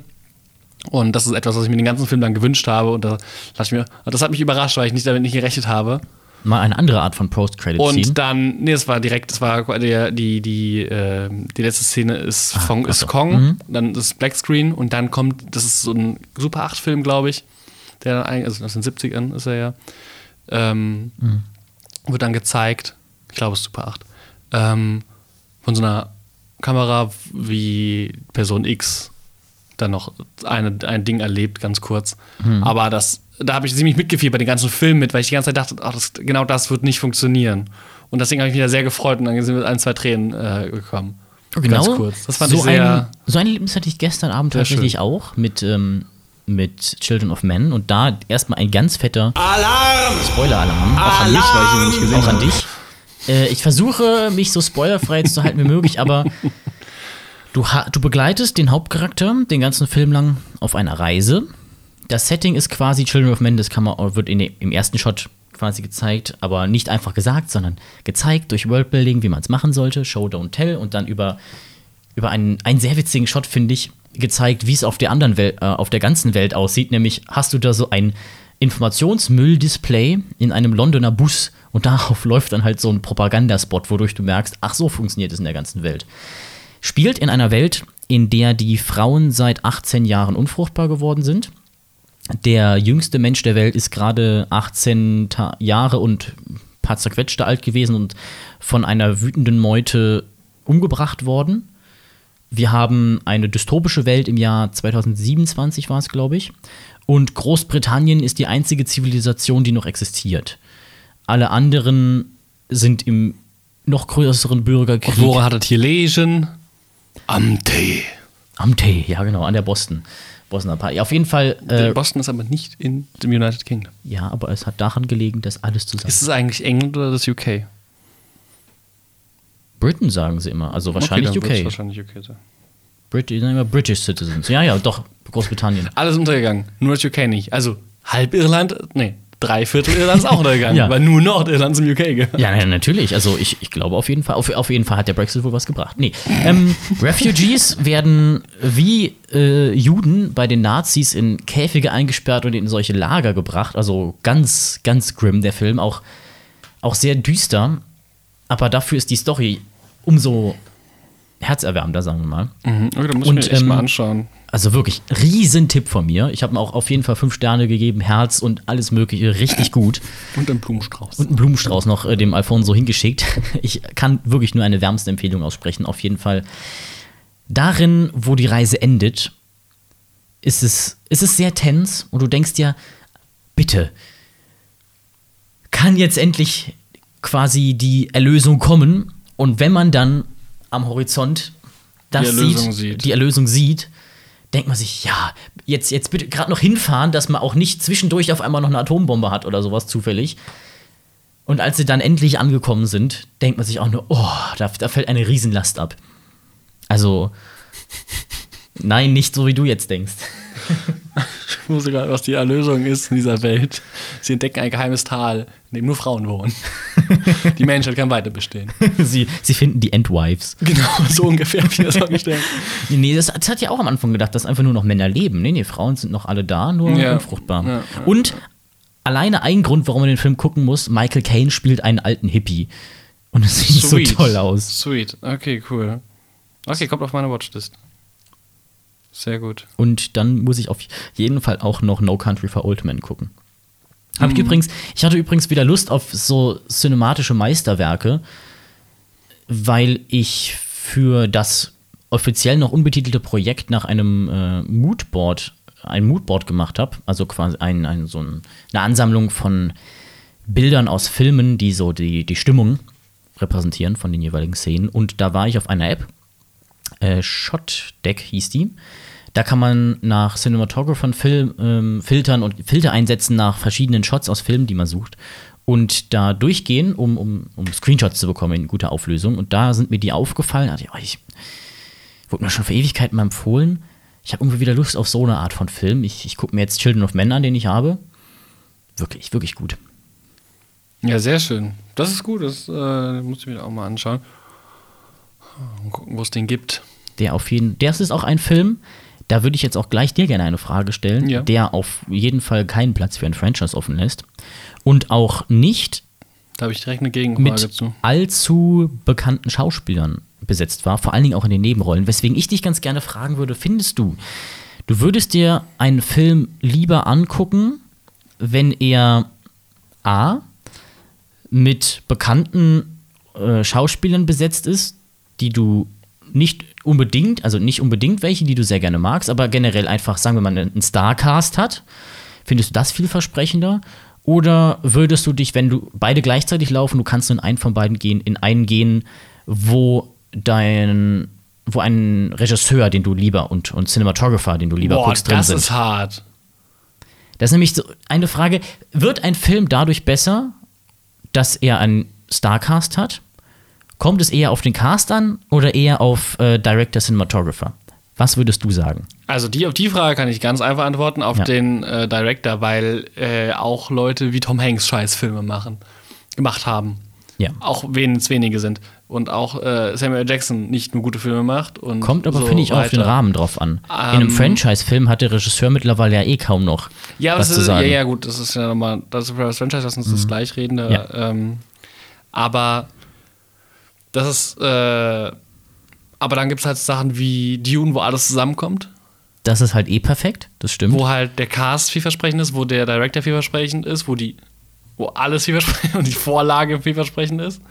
Und das ist etwas, was ich mir den ganzen Film dann gewünscht habe. Und da dachte ich mir, das hat mich überrascht, weil ich nicht damit nicht gerechnet habe. Mal eine andere Art von Post-Credit-Scene. Und dann, nee, es war direkt, es war der, die, die, äh, die letzte Szene ist, von, ach ist so. Kong, Mhm. dann ist Black Screen und dann kommt, das ist so ein Super 8-Film, glaube ich, der dann eigentlich, also aus den 70ern ist er ja, ähm, Mhm. wird dann gezeigt, ich glaube es ist Super 8, ähm, von so einer Kamera, wie Person X dann noch eine, ein Ding erlebt, ganz kurz. Mhm. Aber das, da habe ich ziemlich mitgefiebert bei den ganzen Film mit, weil ich die ganze Zeit dachte, ach, das, genau das wird nicht funktionieren. Und deswegen habe ich mich da sehr gefreut und dann sind mit ein, zwei Tränen äh, gekommen. genau. Ganz kurz. Das fand so ich sehr. Ein, so ein Erlebnis hatte ich gestern Abend tatsächlich schön. auch mit, ähm, mit Children of Men. Und da erstmal ein ganz fetter Alarm! Spoiler-Alarm. Auch an mich, weil ich ihn noch nicht gesehen Auch an dich. Äh, ich versuche, mich so spoilerfrei zu halten wie möglich, aber du, du begleitest den Hauptcharakter den ganzen Film lang auf einer Reise. Das Setting ist quasi Children of Men, das kann man, wird in im ersten Shot quasi gezeigt, aber nicht einfach gesagt, sondern gezeigt durch Worldbuilding, wie man es machen sollte, Show, Don't Tell und dann über, über einen, einen sehr witzigen Shot, finde ich, gezeigt, wie es auf der anderen Welt, äh, auf der ganzen Welt aussieht. Nämlich hast du da so ein Informationsmüll-Display in einem Londoner Bus und darauf läuft dann halt so ein Propagandaspot, wodurch du merkst, ach so funktioniert es in der ganzen Welt. Spielt in einer Welt, in der die Frauen seit 18 Jahren unfruchtbar geworden sind. Der jüngste Mensch der Welt ist gerade 18 Ta Jahre und ein paar zerquetschte alt gewesen und von einer wütenden Meute umgebracht worden. Wir haben eine dystopische Welt im Jahr 2027 war es, glaube ich. Und Großbritannien ist die einzige Zivilisation, die noch existiert. Alle anderen sind im noch größeren Bürgerkrieg. Woran hat das hier lesen? Am Tee. Am Tee, ja genau, an der Boston. Bostoner Party. Auf jeden Fall, äh, Boston ist aber nicht in dem United Kingdom. ja, aber es hat daran gelegen, dass alles zusammen. Ist es eigentlich England oder das UK? Britain sagen sie immer, also wahrscheinlich okay, UK. Wahrscheinlich UK sein. Brit immer British Citizens. Ja, ja, doch, Großbritannien. Alles untergegangen, nur das UK nicht. Also halb Irland, nee, drei Viertel Irland ist auch untergegangen, Ja. weil nur Nordirland ist im UK gehört. Ja, na, natürlich. Also ich, ich glaube auf jeden Fall, auf, auf jeden Fall hat der Brexit wohl was gebracht. Nee. Ähm, Refugees werden wie äh, Juden bei den Nazis in Käfige eingesperrt und in solche Lager gebracht. Also ganz, ganz grim der Film. Auch, auch sehr düster. Aber dafür ist die Story umso herzerwärmender, sagen wir mal. Mhm, okay, da muss ich Und, mir echt ähm, mal anschauen. Also wirklich, Riesentipp von mir. Ich habe mir auch auf jeden Fall fünf Sterne gegeben, Herz und alles Mögliche. Richtig gut. Und ein Blumenstrauß. Und einen Blumenstrauß noch äh, dem Alfonso hingeschickt. Ich kann wirklich nur eine wärmste Empfehlung aussprechen, auf jeden Fall. Darin, wo die Reise endet, ist es, ist es sehr tens und du denkst dir, bitte, kann jetzt endlich quasi die Erlösung kommen? Und wenn man dann am Horizont das Die Erlösung sieht, sieht. die Erlösung sieht, denkt man sich, ja, jetzt, jetzt bitte gerade noch hinfahren, dass man auch nicht zwischendurch auf einmal noch eine Atombombe hat oder sowas zufällig. Und als sie dann endlich angekommen sind, denkt man sich auch nur, oh, da, da fällt eine Riesenlast ab. Also, nein, nicht so wie du jetzt denkst. Ich wusste gerade, was die Erlösung ist in dieser Welt. Sie entdecken ein geheimes Tal, in dem nur Frauen wohnen. Die Menschheit kann weiter bestehen. sie, sie finden die Endwives. Genau, so ungefähr habe ich das vorgestellt. Nee, das, das hat ja auch am Anfang gedacht, dass einfach nur noch Männer leben. Nee, nee, Frauen sind noch alle da, nur Ja. unfruchtbar. Ja, ja, Und alleine ein Grund, warum man den Film gucken muss, Michael Caine spielt einen alten Hippie. Und es sieht so toll aus. Sweet, okay, cool. Okay, kommt auf meine Watchlist. Sehr gut. Und dann muss ich auf jeden Fall auch noch No Country for Old Men gucken. Hab ich Mhm. übrigens, ich hatte übrigens wieder Lust auf so cinematische Meisterwerke, weil ich für das offiziell noch unbetitelte Projekt nach einem äh, Moodboard, ein Moodboard gemacht habe, also quasi ein, ein, so ein, eine Ansammlung von Bildern aus Filmen, die so die, die Stimmung repräsentieren von den jeweiligen Szenen. Und da war ich auf einer App, äh, Shot Deck hieß die. Da kann man nach Cinematographern Film, ähm, filtern und Filter einsetzen nach verschiedenen Shots aus Filmen, die man sucht. Und da durchgehen, um, um, um Screenshots zu bekommen in guter Auflösung. Und da sind mir die aufgefallen. Oh, ich wurde mir schon vor Ewigkeiten mal empfohlen. Ich habe irgendwie wieder Lust auf so eine Art von Film. Ich, ich gucke mir jetzt Children of Men an, den ich habe. Wirklich, wirklich gut. Ja, sehr schön. Das ist gut, das äh, muss ich mir auch mal anschauen. Und gucken, wo es den gibt. Der auf jeden Das ist auch ein Film, da würde ich jetzt auch gleich dir gerne eine Frage stellen, Ja. der auf jeden Fall keinen Platz für ein Franchise offen lässt. Und auch nicht Da habe ich direkt eine Gegenfrage mit zu. allzu bekannten Schauspielern besetzt war, vor allen Dingen auch in den Nebenrollen. Weswegen ich dich ganz gerne fragen würde: Findest du, du würdest dir einen Film lieber angucken, wenn er A. mit bekannten äh, Schauspielern besetzt ist, die du nicht unbedingt, also nicht unbedingt welche, die du sehr gerne magst, aber generell einfach, sagen wir mal, einen Starcast hat? Findest du das vielversprechender? Oder würdest du dich, wenn du beide gleichzeitig laufen, du kannst nur in einen von beiden gehen, in einen gehen, wo dein, wo ein Regisseur, den du lieber und, und Cinematographer, den du lieber Boah, guckst, drin das sind? ist hart. Das ist nämlich so eine Frage, wird ein Film dadurch besser, dass er einen Starcast hat? Kommt es eher auf den Cast an oder eher auf äh, Director Cinematographer? Was würdest du sagen? Also die, auf die Frage kann ich ganz einfach antworten, auf Ja. den äh, Director, weil äh, auch Leute wie Tom Hanks Scheißfilme machen, gemacht haben. Ja. Auch wenn es wenige sind. Und auch äh, Samuel Jackson nicht nur gute Filme macht. Kommt aber, so finde ich, auch auf den. Rahmen drauf an. In Ähm, einem Franchise-Film hat der Regisseur mittlerweile ja eh kaum noch Ja, was das zu ist, ja, sagen. ja, gut, das ist ja nochmal, das ist für das Franchise, lass uns das gleich reden. Da, Ja. ähm, aber das ist, äh, aber dann gibt es halt Sachen wie Dune, wo alles zusammenkommt, Das ist halt eh perfekt, das stimmt. wo halt der Cast vielversprechend ist, wo der Director vielversprechend ist, wo die, wo alles vielversprechend und die Vorlage vielversprechend ist.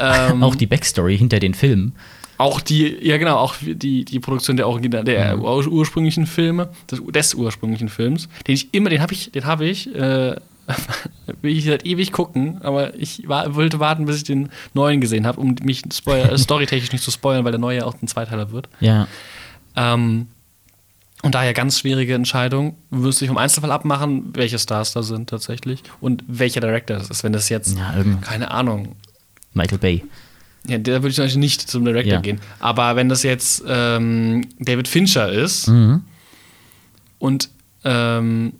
ähm, auch die Backstory hinter den Filmen. Auch die, ja genau, auch die, die Produktion der Original, der Mhm. ur- ursprünglichen Filme, des, des ursprünglichen Films, den ich immer, den habe ich, den habe ich, äh, will ich seit ewig gucken, aber ich war, wollte warten, bis ich den neuen gesehen habe, um mich storytechnisch nicht zu spoilern, weil der neue ja auch ein Zweiteiler wird. Ja. Ähm, und daher ganz schwierige Entscheidung. Müsste ich vom Einzelfall abmachen, welche Stars da sind tatsächlich und welcher Director das ist. Wenn das jetzt, Ja, keine Ahnung, Michael Bay. ja, da würde ich Beispiel nicht zum Director Ja. gehen. Aber wenn das jetzt ähm, David Fincher ist Mhm. und ähm,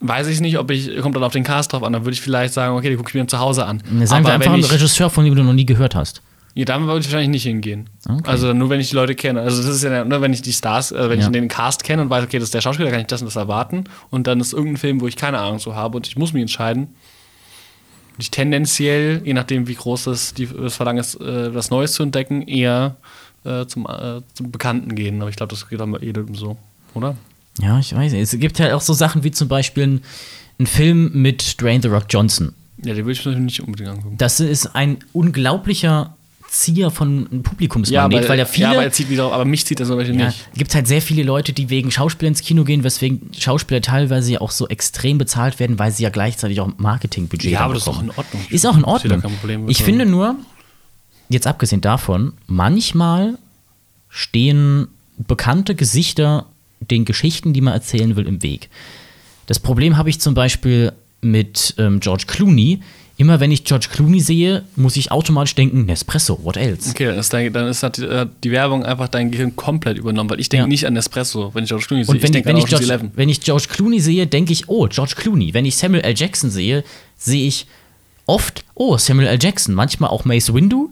weiß ich nicht, ob ich, kommt dann auf den Cast drauf an, dann würde ich vielleicht sagen, okay, die gucke ich mir zu Hause an. Sagen wir einfach einen ich, Regisseur, von dem du noch nie gehört hast. ja, dann würde ich wahrscheinlich nicht hingehen. Okay. Also nur wenn ich die Leute kenne. Also das ist ja nur, wenn ich die Stars, also wenn Ja. ich den Cast kenne und weiß, okay, das ist der Schauspieler, kann ich das und das erwarten. Und dann ist irgendein Film, wo ich keine Ahnung so habe und ich muss mich entscheiden. Und ich tendenziell, je nachdem wie groß das, die, das Verlangen ist, äh, was Neues zu entdecken, eher äh, zum, äh, zum Bekannten gehen. Aber ich glaube, das geht dann bei jedem so, oder? Ja, ich weiß nicht. Es gibt ja auch so Sachen wie zum Beispiel ein, ein Film mit Dwayne The Rock Johnson. Ja, den würde ich mir nicht unbedingt angucken. Das ist ein unglaublicher Zieher von Publikumsmagnet, aber, weil ja viele. ja, aber, er zieht wieder, aber mich zieht er zum Beispiel Ja, nicht. gibt halt sehr viele Leute, die wegen Schauspieler ins Kino gehen, weswegen Schauspieler teilweise ja auch so extrem bezahlt werden, weil sie ja gleichzeitig auch Marketingbudget Ja, dann aber das ist auch in Ordnung. Ist auch in Ordnung. Problem. Ich finde nur, jetzt abgesehen davon, manchmal stehen bekannte Gesichter den Geschichten, die man erzählen will, im Weg. Das Problem habe ich zum Beispiel mit ähm, George Clooney immer wenn ich George Clooney sehe, muss ich automatisch denken, Nespresso, what else? Okay, dann ist, dein, dann ist halt die, Werbung einfach dein Gehirn komplett übernommen, weil ich denke Ja. nicht an Espresso, wenn ich George Clooney sehe. Und wenn, ich denke wenn, an ich George, Eleven. wenn ich George Clooney sehe, denke ich, oh, George Clooney. Wenn ich Samuel L. Jackson sehe, sehe ich oft, oh, Samuel L. Jackson. Manchmal auch Mace Windu.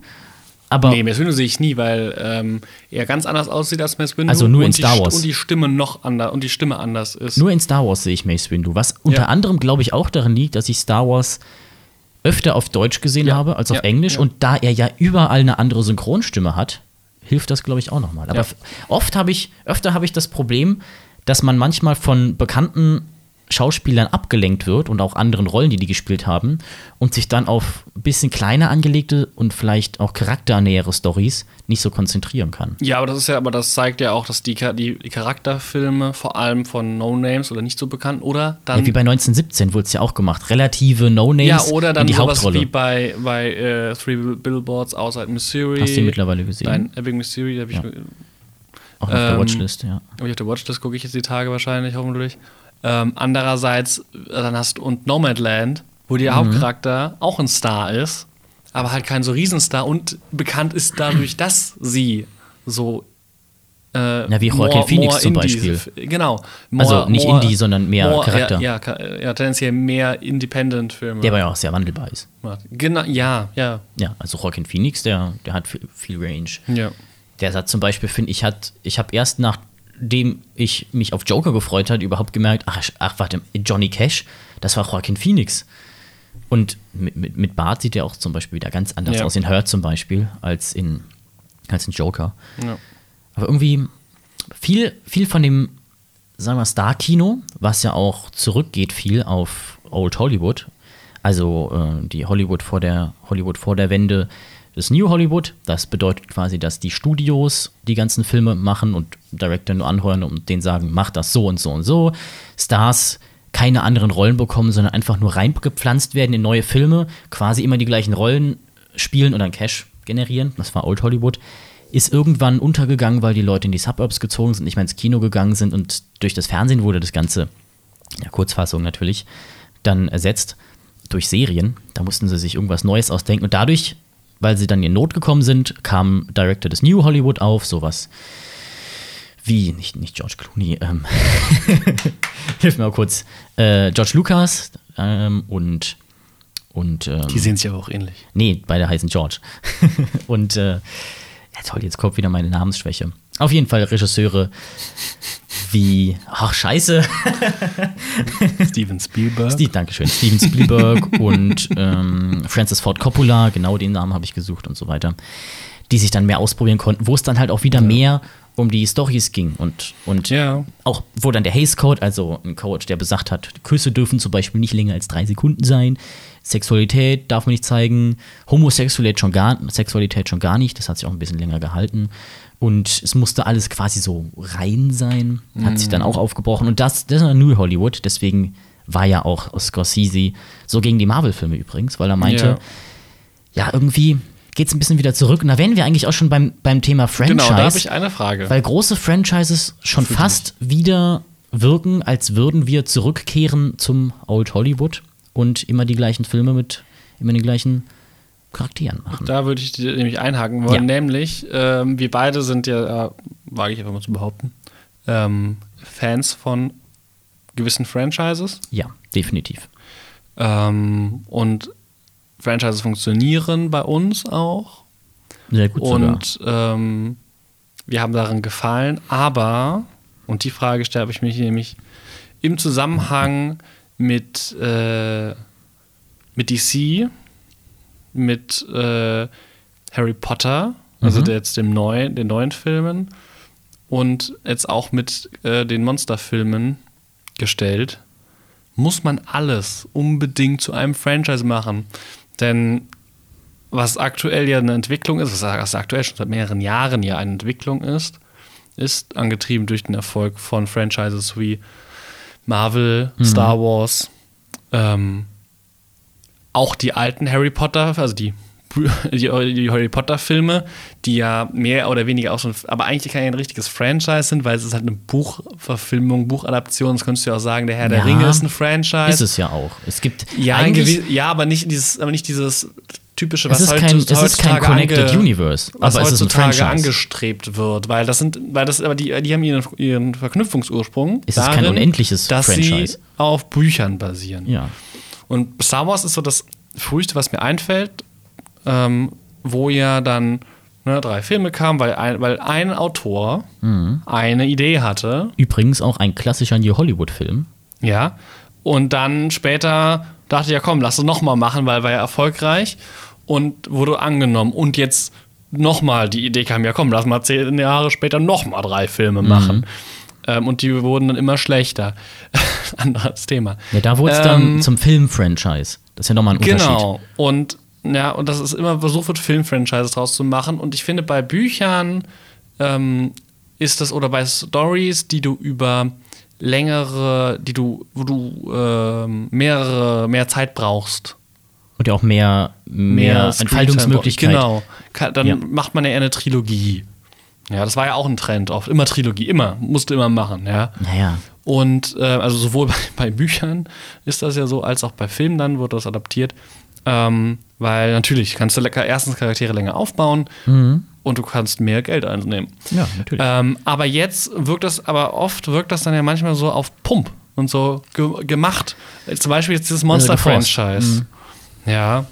Aber Nee, Mace Windu sehe ich nie, weil ähm, er ganz anders aussieht als Mace Windu. Also nur in Star St- Wars. Und die Stimme noch anders und die Stimme anders ist. nur in Star Wars sehe ich Mace Windu. Was unter Ja. anderem, glaube ich, auch daran liegt, dass ich Star Wars öfter auf Deutsch gesehen Ja. habe als auf Ja. Englisch. Und da er ja überall eine andere Synchronstimme hat, hilft das, glaube ich, auch nochmal. Aber oft habe ich, öfter habe ich das Problem, dass man manchmal von bekannten Schauspielern abgelenkt wird und auch anderen Rollen, die die gespielt haben, und sich dann auf ein bisschen kleiner angelegte und vielleicht auch charakternähere Stories nicht so konzentrieren kann. Ja, aber das ist ja, aber das zeigt ja auch, dass die, die, die Charakterfilme vor allem von No-Names oder nicht so bekannt oder dann. Ja, wie bei 1917 wurde es ja auch gemacht. Relative No-Names ja, oder dann in die sowas Hauptrolle. wie bei, bei äh, Three Billboards Outside Missouri. Hast du ihn mittlerweile gesehen? Nein, Ebbing, Missouri, habe ich, Ja. auch auf der ähm, Watchlist, ja. ich auf der Watchlist, gucke ich jetzt die Tage wahrscheinlich, hoffentlich. Ähm, andererseits, dann hast du und Nomadland, wo Mhm. der Hauptcharakter auch ein Star ist, aber halt kein so Riesenstar und bekannt ist dadurch, dass sie so äh, Ja, wie Joaquin Phoenix zum Indie- Beispiel. Genau. Also nicht Indie, sondern mehr more, Charakter. Ja, ja, ja, tendenziell mehr Independent-Filme. Der aber ja auch sehr wandelbar ist. Genau, ja, ja. Ja, also Joaquin Phoenix, der, der hat viel, viel Range. ja. Der hat zum Beispiel, finde ich, hat, ich habe erst nachdem ich mich auf Joker gefreut hat, überhaupt gemerkt, ach, ach warte, Johnny Cash, das war Joaquin Phoenix. Und mit, mit, mit Bart sieht er auch zum Beispiel wieder ganz anders Ja. aus, in Hurt zum Beispiel, als in, als in Joker. ja. Aber irgendwie viel, viel von dem, sagen wir, Star-Kino, was ja auch zurückgeht viel auf Old Hollywood, also äh, die Hollywood vor der Hollywood vor der Wende, das New Hollywood. Das bedeutet quasi, dass die Studios die ganzen Filme machen und Director nur anheuern und denen sagen, mach das so und so und so. Stars keine anderen Rollen bekommen, sondern einfach nur reingepflanzt werden in neue Filme, quasi immer die gleichen Rollen spielen und dann Cash generieren. Das war Old Hollywood. Ist irgendwann untergegangen, weil die Leute in die Suburbs gezogen sind, nicht mehr ins Kino gegangen sind und durch das Fernsehen wurde das Ganze, ja, Kurzfassung natürlich, dann ersetzt durch Serien. Da mussten sie sich irgendwas Neues ausdenken und dadurch, weil sie dann in Not gekommen sind, kam Director des New Hollywood auf, sowas wie, nicht, nicht George Clooney, ähm, hilf mir mal kurz, äh, George Lucas ähm, und, und ähm, Die sehen sich aber auch ähnlich. Nee, beide heißen George. und äh, ja toll, jetzt kommt wieder meine Namensschwäche. Auf jeden Fall Regisseure wie, ach scheiße, Steven Spielberg. Steve, Dankeschön, Steven Spielberg und ähm, Francis Ford Coppola, genau den Namen habe ich gesucht und so weiter, die sich dann mehr ausprobieren konnten, wo es dann halt auch wieder mehr um die Stories ging und, und Ja. auch wo dann der Hays Code, also ein Code, der besagt hat, Küsse dürfen zum Beispiel nicht länger als drei Sekunden sein, Sexualität darf man nicht zeigen, Homosexualität schon gar, Sexualität schon gar nicht, das hat sich auch ein bisschen länger gehalten. Und es musste alles quasi so rein sein, hat sich dann auch aufgebrochen. Und das, das ist New Hollywood, deswegen war ja auch Scorsese so gegen die Marvel-Filme übrigens, weil er meinte, ja, irgendwie geht es ein bisschen wieder zurück. Und da wären wir eigentlich auch schon beim, beim Thema Franchise. Genau, da habe ich eine Frage. Weil große Franchises schon fast wieder wirken, als würden wir zurückkehren zum Old Hollywood und immer die gleichen Filme mit immer den gleichen Charakteren machen. Da würde ich dir nämlich einhaken wollen, Ja. nämlich ähm, wir beide sind ja, äh, wage ich einfach mal zu behaupten, ähm, Fans von gewissen Franchises. Ja, definitiv. Ähm, und Franchises funktionieren bei uns auch. Sehr gut. Und ähm, wir haben daran gefallen, aber, und die Frage stelle ich mich nämlich im Zusammenhang mit, äh, mit DC, mit äh, Harry Potter, also Mhm. der jetzt dem neuen, den neuen Filmen und jetzt auch mit äh, den Monsterfilmen gestellt, muss man alles unbedingt zu einem Franchise machen. Denn was aktuell ja eine Entwicklung ist, was aktuell schon seit mehreren Jahren ja eine Entwicklung ist, ist angetrieben durch den Erfolg von Franchises wie Marvel, Star Wars, ähm, auch die alten Harry Potter, also die die, die Harry Potter-Filme, die ja mehr oder weniger auch so, ein, aber eigentlich kein richtiges Franchise sind, weil es ist halt eine Buchverfilmung, Buchadaption. Das könntest du ja auch sagen, der Herr der Ja. Ringe ist ein Franchise. Ist es ja auch. Es gibt Ja, ja, aber nicht dieses, aber nicht dieses typische, es was ist kein, es heutzutage ist kein Connected ange- Universe, was aber es ist ein heutzutage Franchise. angestrebt wird, weil das sind, weil das, aber die, die haben ihren, ihren Verknüpfungsursprung. Es ist kein unendliches dass Franchise. sie auf Büchern basieren. Ja. Und Star Wars ist so das früheste, was mir einfällt, ähm, wo ja dann ne, drei Filme kamen, weil ein, weil ein Autor Mhm. eine Idee hatte, Übrigens auch ein klassischer New Hollywood-Film. ja, und dann später dachte ich, ja komm, lass es nochmal machen, weil war ja erfolgreich und wurde angenommen. Und jetzt nochmal die Idee kam, ja komm, lass mal zehn Jahre später nochmal drei Filme Mhm. machen. Ähm, und die wurden dann immer schlechter. Anderes Thema. Ja, da wurde es Ähm, dann zum Film-Franchise. Das ist ja nochmal ein Unterschied. Genau. Und ja, und das ist immer versucht wird, Filmfranchises draus zu machen. Und ich finde, bei Büchern ähm, ist das, oder bei Stories, die du über längere, die du, wo du ähm, mehrere, mehr Zeit brauchst. Und ja auch mehr, mehr, Screentime Entfaltungsmöglichkeit. Genau. Dann Ja. macht man ja eher eine Trilogie. Ja, das war ja auch ein Trend oft. Immer Trilogie, immer. Musste immer machen, ja. Naja. Und äh, also sowohl bei, bei Büchern ist das ja so, als auch bei Filmen dann wird das adaptiert. Ähm, weil natürlich kannst du lecker erstens Charaktere länger aufbauen und du kannst mehr Geld einnehmen. Ja, natürlich. Ähm, aber jetzt wirkt das, aber oft wirkt das dann ja manchmal so auf Pump und so ge gemacht. Zum Beispiel jetzt dieses Monster-Franchise. Ja.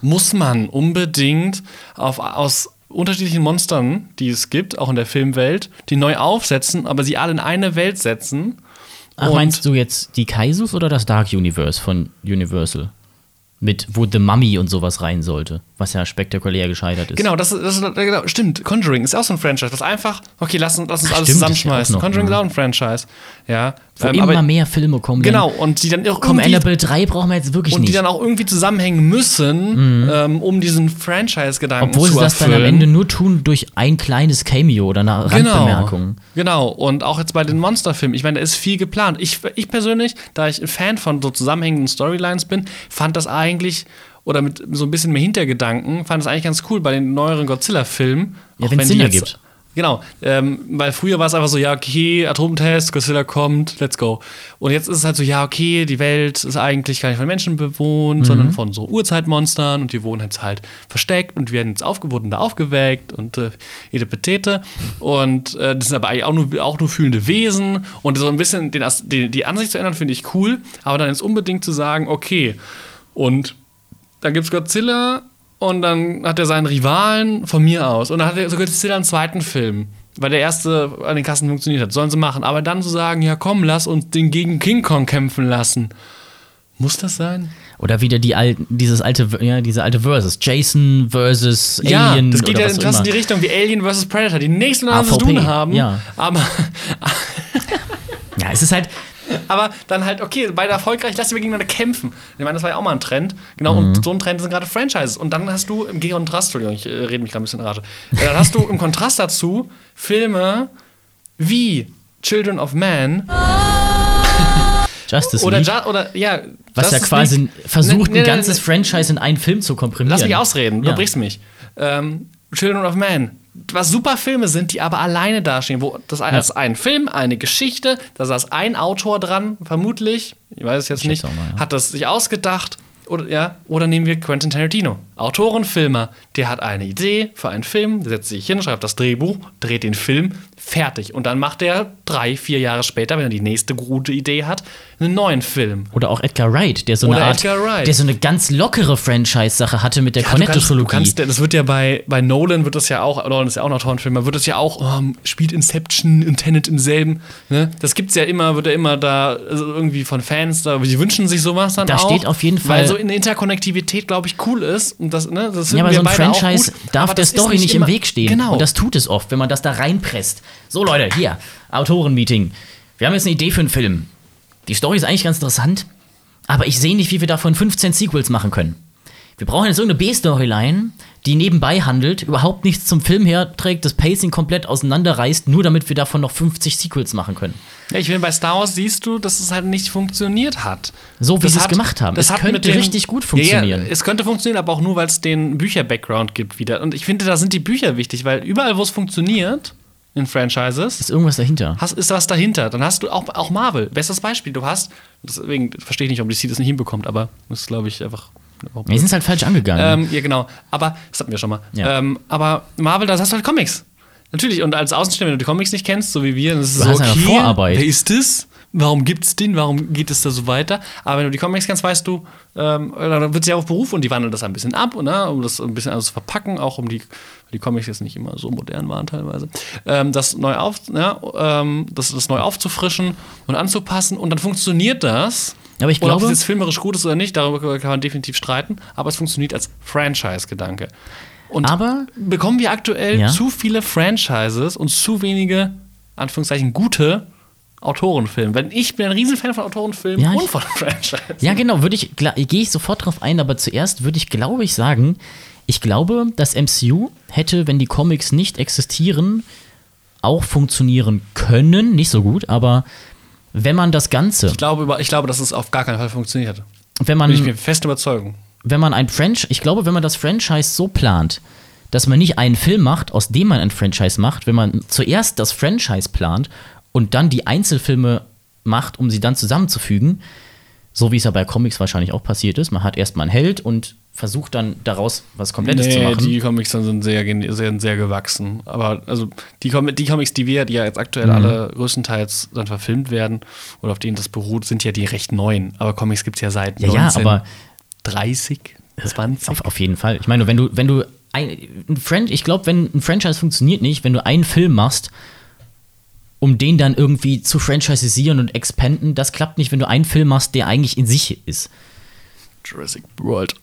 Muss man unbedingt auf, aus unterschiedlichen Monstern, die es gibt, auch in der Filmwelt, die neu aufsetzen, aber sie alle in eine Welt setzen. Ach, meinst du jetzt die Kaisus oder das Dark Universe von Universal? Mit, wo The Mummy und sowas rein sollte, was ja spektakulär gescheitert ist. Genau, das, das genau, stimmt. Conjuring ist auch so ein Franchise, das einfach, okay, lass, uns- lass uns Ach, alles stimmt, ist ja zusammenschmeißen. auch Conjuring ist auch ein Franchise. Ja. Wo Ähm, immer mehr Filme kommen. Genau, und die dann auch Komm, irgendwie Annabelle 3 brauchen wir jetzt wirklich und die nicht. dann auch irgendwie zusammenhängen müssen, ähm, um diesen Franchise-Gedanken Obwohl zu sie das dann am erfüllen. Ende nur tun durch ein kleines Cameo oder eine Randbemerkung. Genau. Und auch jetzt bei den Monsterfilmen. Ich meine, da ist viel geplant. Ich, ich persönlich, da ich ein Fan von so zusammenhängenden Storylines bin, fand das eigentlich, oder mit so ein bisschen mehr Hintergedanken, fand das eigentlich ganz cool bei den neueren Godzilla-Filmen. Ja, wenn Sinn die jetzt- ergibt. Genau, ähm, weil früher war es einfach so, ja, okay, Atomtest, Godzilla kommt, let's go. Und jetzt ist es halt so, ja, okay, die Welt ist eigentlich gar nicht von Menschen bewohnt, Mhm. sondern von so Urzeitmonstern und die wohnen jetzt halt versteckt und werden jetzt aufgewunden, da aufgeweckt und äh, jede Petete. Und äh, das sind aber eigentlich auch nur, auch nur fühlende Wesen. Und so ein bisschen den, die, die Ansicht zu ändern, finde ich cool, aber dann jetzt unbedingt zu sagen, okay, und dann gibt's Godzilla und dann hat er seinen Rivalen von mir aus. Und dann hat er so Godzilla einen zweiten Film. Weil der erste an den Kassen funktioniert hat. Sollen sie machen. Aber dann zu sagen, ja komm, lass uns den gegen King Kong kämpfen lassen. Muss das sein? Oder wieder die alten, dieses alte, ja, diese alte Versus. Jason versus ja, Alien. das geht ja in die Richtung wie Alien vs. Predator, die nichts miteinander zu tun haben. ja. Aber, Ja, es ist halt, aber dann halt, okay, beide erfolgreich, lass sie gegeneinander kämpfen. Ich meine, das war ja auch mal ein Trend. Genau, Mhm. und so ein Trend sind gerade Franchises. Und dann hast du im Kontrast, Entschuldigung, ich äh, rede mich gerade ein bisschen in Rage. Äh, Dann hast du im Kontrast dazu Filme wie Children of Man Justice oder, League, oder ja, was ja Justice quasi League. versucht, Nee, nee, ein nee, ganzes Franchise in einen Film zu komprimieren. Lass mich ausreden, du Ja. brichst mich. Ähm, Children of Man. Was super Filme sind, die aber alleine dastehen, wo das Ja. ist ein Film, eine Geschichte, da saß ein Autor dran, vermutlich, ich weiß es jetzt Ich nicht, mal, ja. hat das sich ausgedacht. Oder, ja, oder nehmen wir Quentin Tarantino, Autorenfilmer. Der hat eine Idee für einen Film, setzt sich hin, schreibt das Drehbuch, dreht den Film, fertig. Und dann macht er drei, vier Jahre später, wenn er die nächste gute Idee hat, einen neuen Film. Oder auch Edgar Wright, der so Oder eine Art, der so eine ganz lockere Franchise-Sache hatte mit der Ja, Cornetto-Trilogie. das wird ja bei, bei Nolan wird das ja auch, Nolan ist ja auch ein Autorenfilmer, wird das ja auch, oh, spielt Inception und Tenet im selben, ne? Das gibt's ja immer, wird ja immer da also irgendwie von Fans, da, die wünschen sich sowas dann Da auch. steht auf jeden Fall- Weil so eine Interkonnektivität, glaube ich, cool ist. Und das, ne, das Ja, aber so ein Franchise gut, darf der Story nicht, im Weg stehen. Genau. Und das tut es oft, wenn man das da reinpresst. So, Leute, hier, Autorenmeeting. Wir haben jetzt eine Idee für einen Film. Die Story ist eigentlich ganz interessant, aber ich sehe nicht, wie wir davon 15 Sequels machen können. Wir brauchen jetzt irgendeine B-Storyline, die nebenbei handelt, überhaupt nichts zum Film herträgt, das Pacing komplett auseinanderreißt, nur damit wir davon noch 50 Sequels machen können. Ja, ich finde, bei Star Wars siehst du, dass es halt nicht funktioniert hat. So wie sie es gemacht haben. Das Es könnte den- richtig gut funktionieren. Ja, es könnte funktionieren, aber auch nur, weil es den Bücher-Background gibt wieder. Und ich finde, da sind die Bücher wichtig, weil überall, wo es funktioniert, in Franchises, Ist irgendwas dahinter? hast, ist was dahinter. Dann hast du auch, auch Marvel. Bestes Beispiel. Du hast, deswegen verstehe ich nicht, ob DC das nicht hinbekommt, aber das ist, glaube ich, einfach. Wir sind es halt falsch angegangen. Ähm, ja, genau. Aber, das hatten wir schon mal. Ja. Ähm, aber Marvel, da hast du halt Comics. Natürlich, und als Außenstehender, wenn du die Comics nicht kennst, so wie wir, dann ist es Du so, hast eine okay, Vorarbeit. wer ist das? Warum gibt's den? Warum geht es da so weiter? Aber wenn du die Comics kennst, weißt du, ähm, dann wird sie auf Beruf und die wandeln das ein bisschen ab, ne, um das ein bisschen alles zu verpacken, auch um die, die Comics jetzt nicht immer so modern waren teilweise, ähm, das neu auf, ja, ähm, das, das neu aufzufrischen und anzupassen und dann funktioniert das. Aber ich Und ob glaube- es jetzt filmerisch gut ist oder nicht, darüber kann man definitiv streiten, aber es funktioniert als Franchise-Gedanke. Und Aber- bekommen wir aktuell Ja. zu viele Franchises und zu wenige, Anführungszeichen, gute Autorenfilme. Wenn ich bin ein Riesenfan von Autorenfilmen Ja, und von Franchises. Ja, genau, würde ich, gehe ich sofort drauf ein, aber zuerst würde ich, glaube ich, sagen, ich glaube, das MCU hätte, wenn die Comics nicht existieren, auch funktionieren können. Nicht so gut, aber wenn man das Ganze, Ich glaube, ich glaube, dass es auf gar keinen Fall funktioniert hat. wenn Bin ich mir man, fest Überzeugung. wenn man ein Franchise, ich glaube, wenn man das Franchise so plant, dass man nicht einen Film macht, aus dem man ein Franchise macht, wenn man zuerst das Franchise plant und dann die Einzelfilme macht, um sie dann zusammenzufügen, so wie es ja bei Comics wahrscheinlich auch passiert ist. Man hat erstmal einen Held und versucht dann daraus was Komplettes zu machen. die Comics sind sehr, sehr, sehr gewachsen. Aber also die, Com die Comics, die wir, die ja jetzt aktuell Mhm. alle größtenteils dann verfilmt werden oder auf denen das beruht, sind ja die recht neuen. Aber Comics gibt es ja seit Ja, ja, aber- 30, 20. Auf, auf jeden Fall. Ich meine, wenn du, wenn du ein, ein Fran ich glaube, wenn ein Franchise funktioniert nicht, wenn du einen Film machst, um den dann irgendwie zu franchisisieren und expanden, das klappt nicht, wenn du einen Film machst, der eigentlich in sich ist. Jurassic World.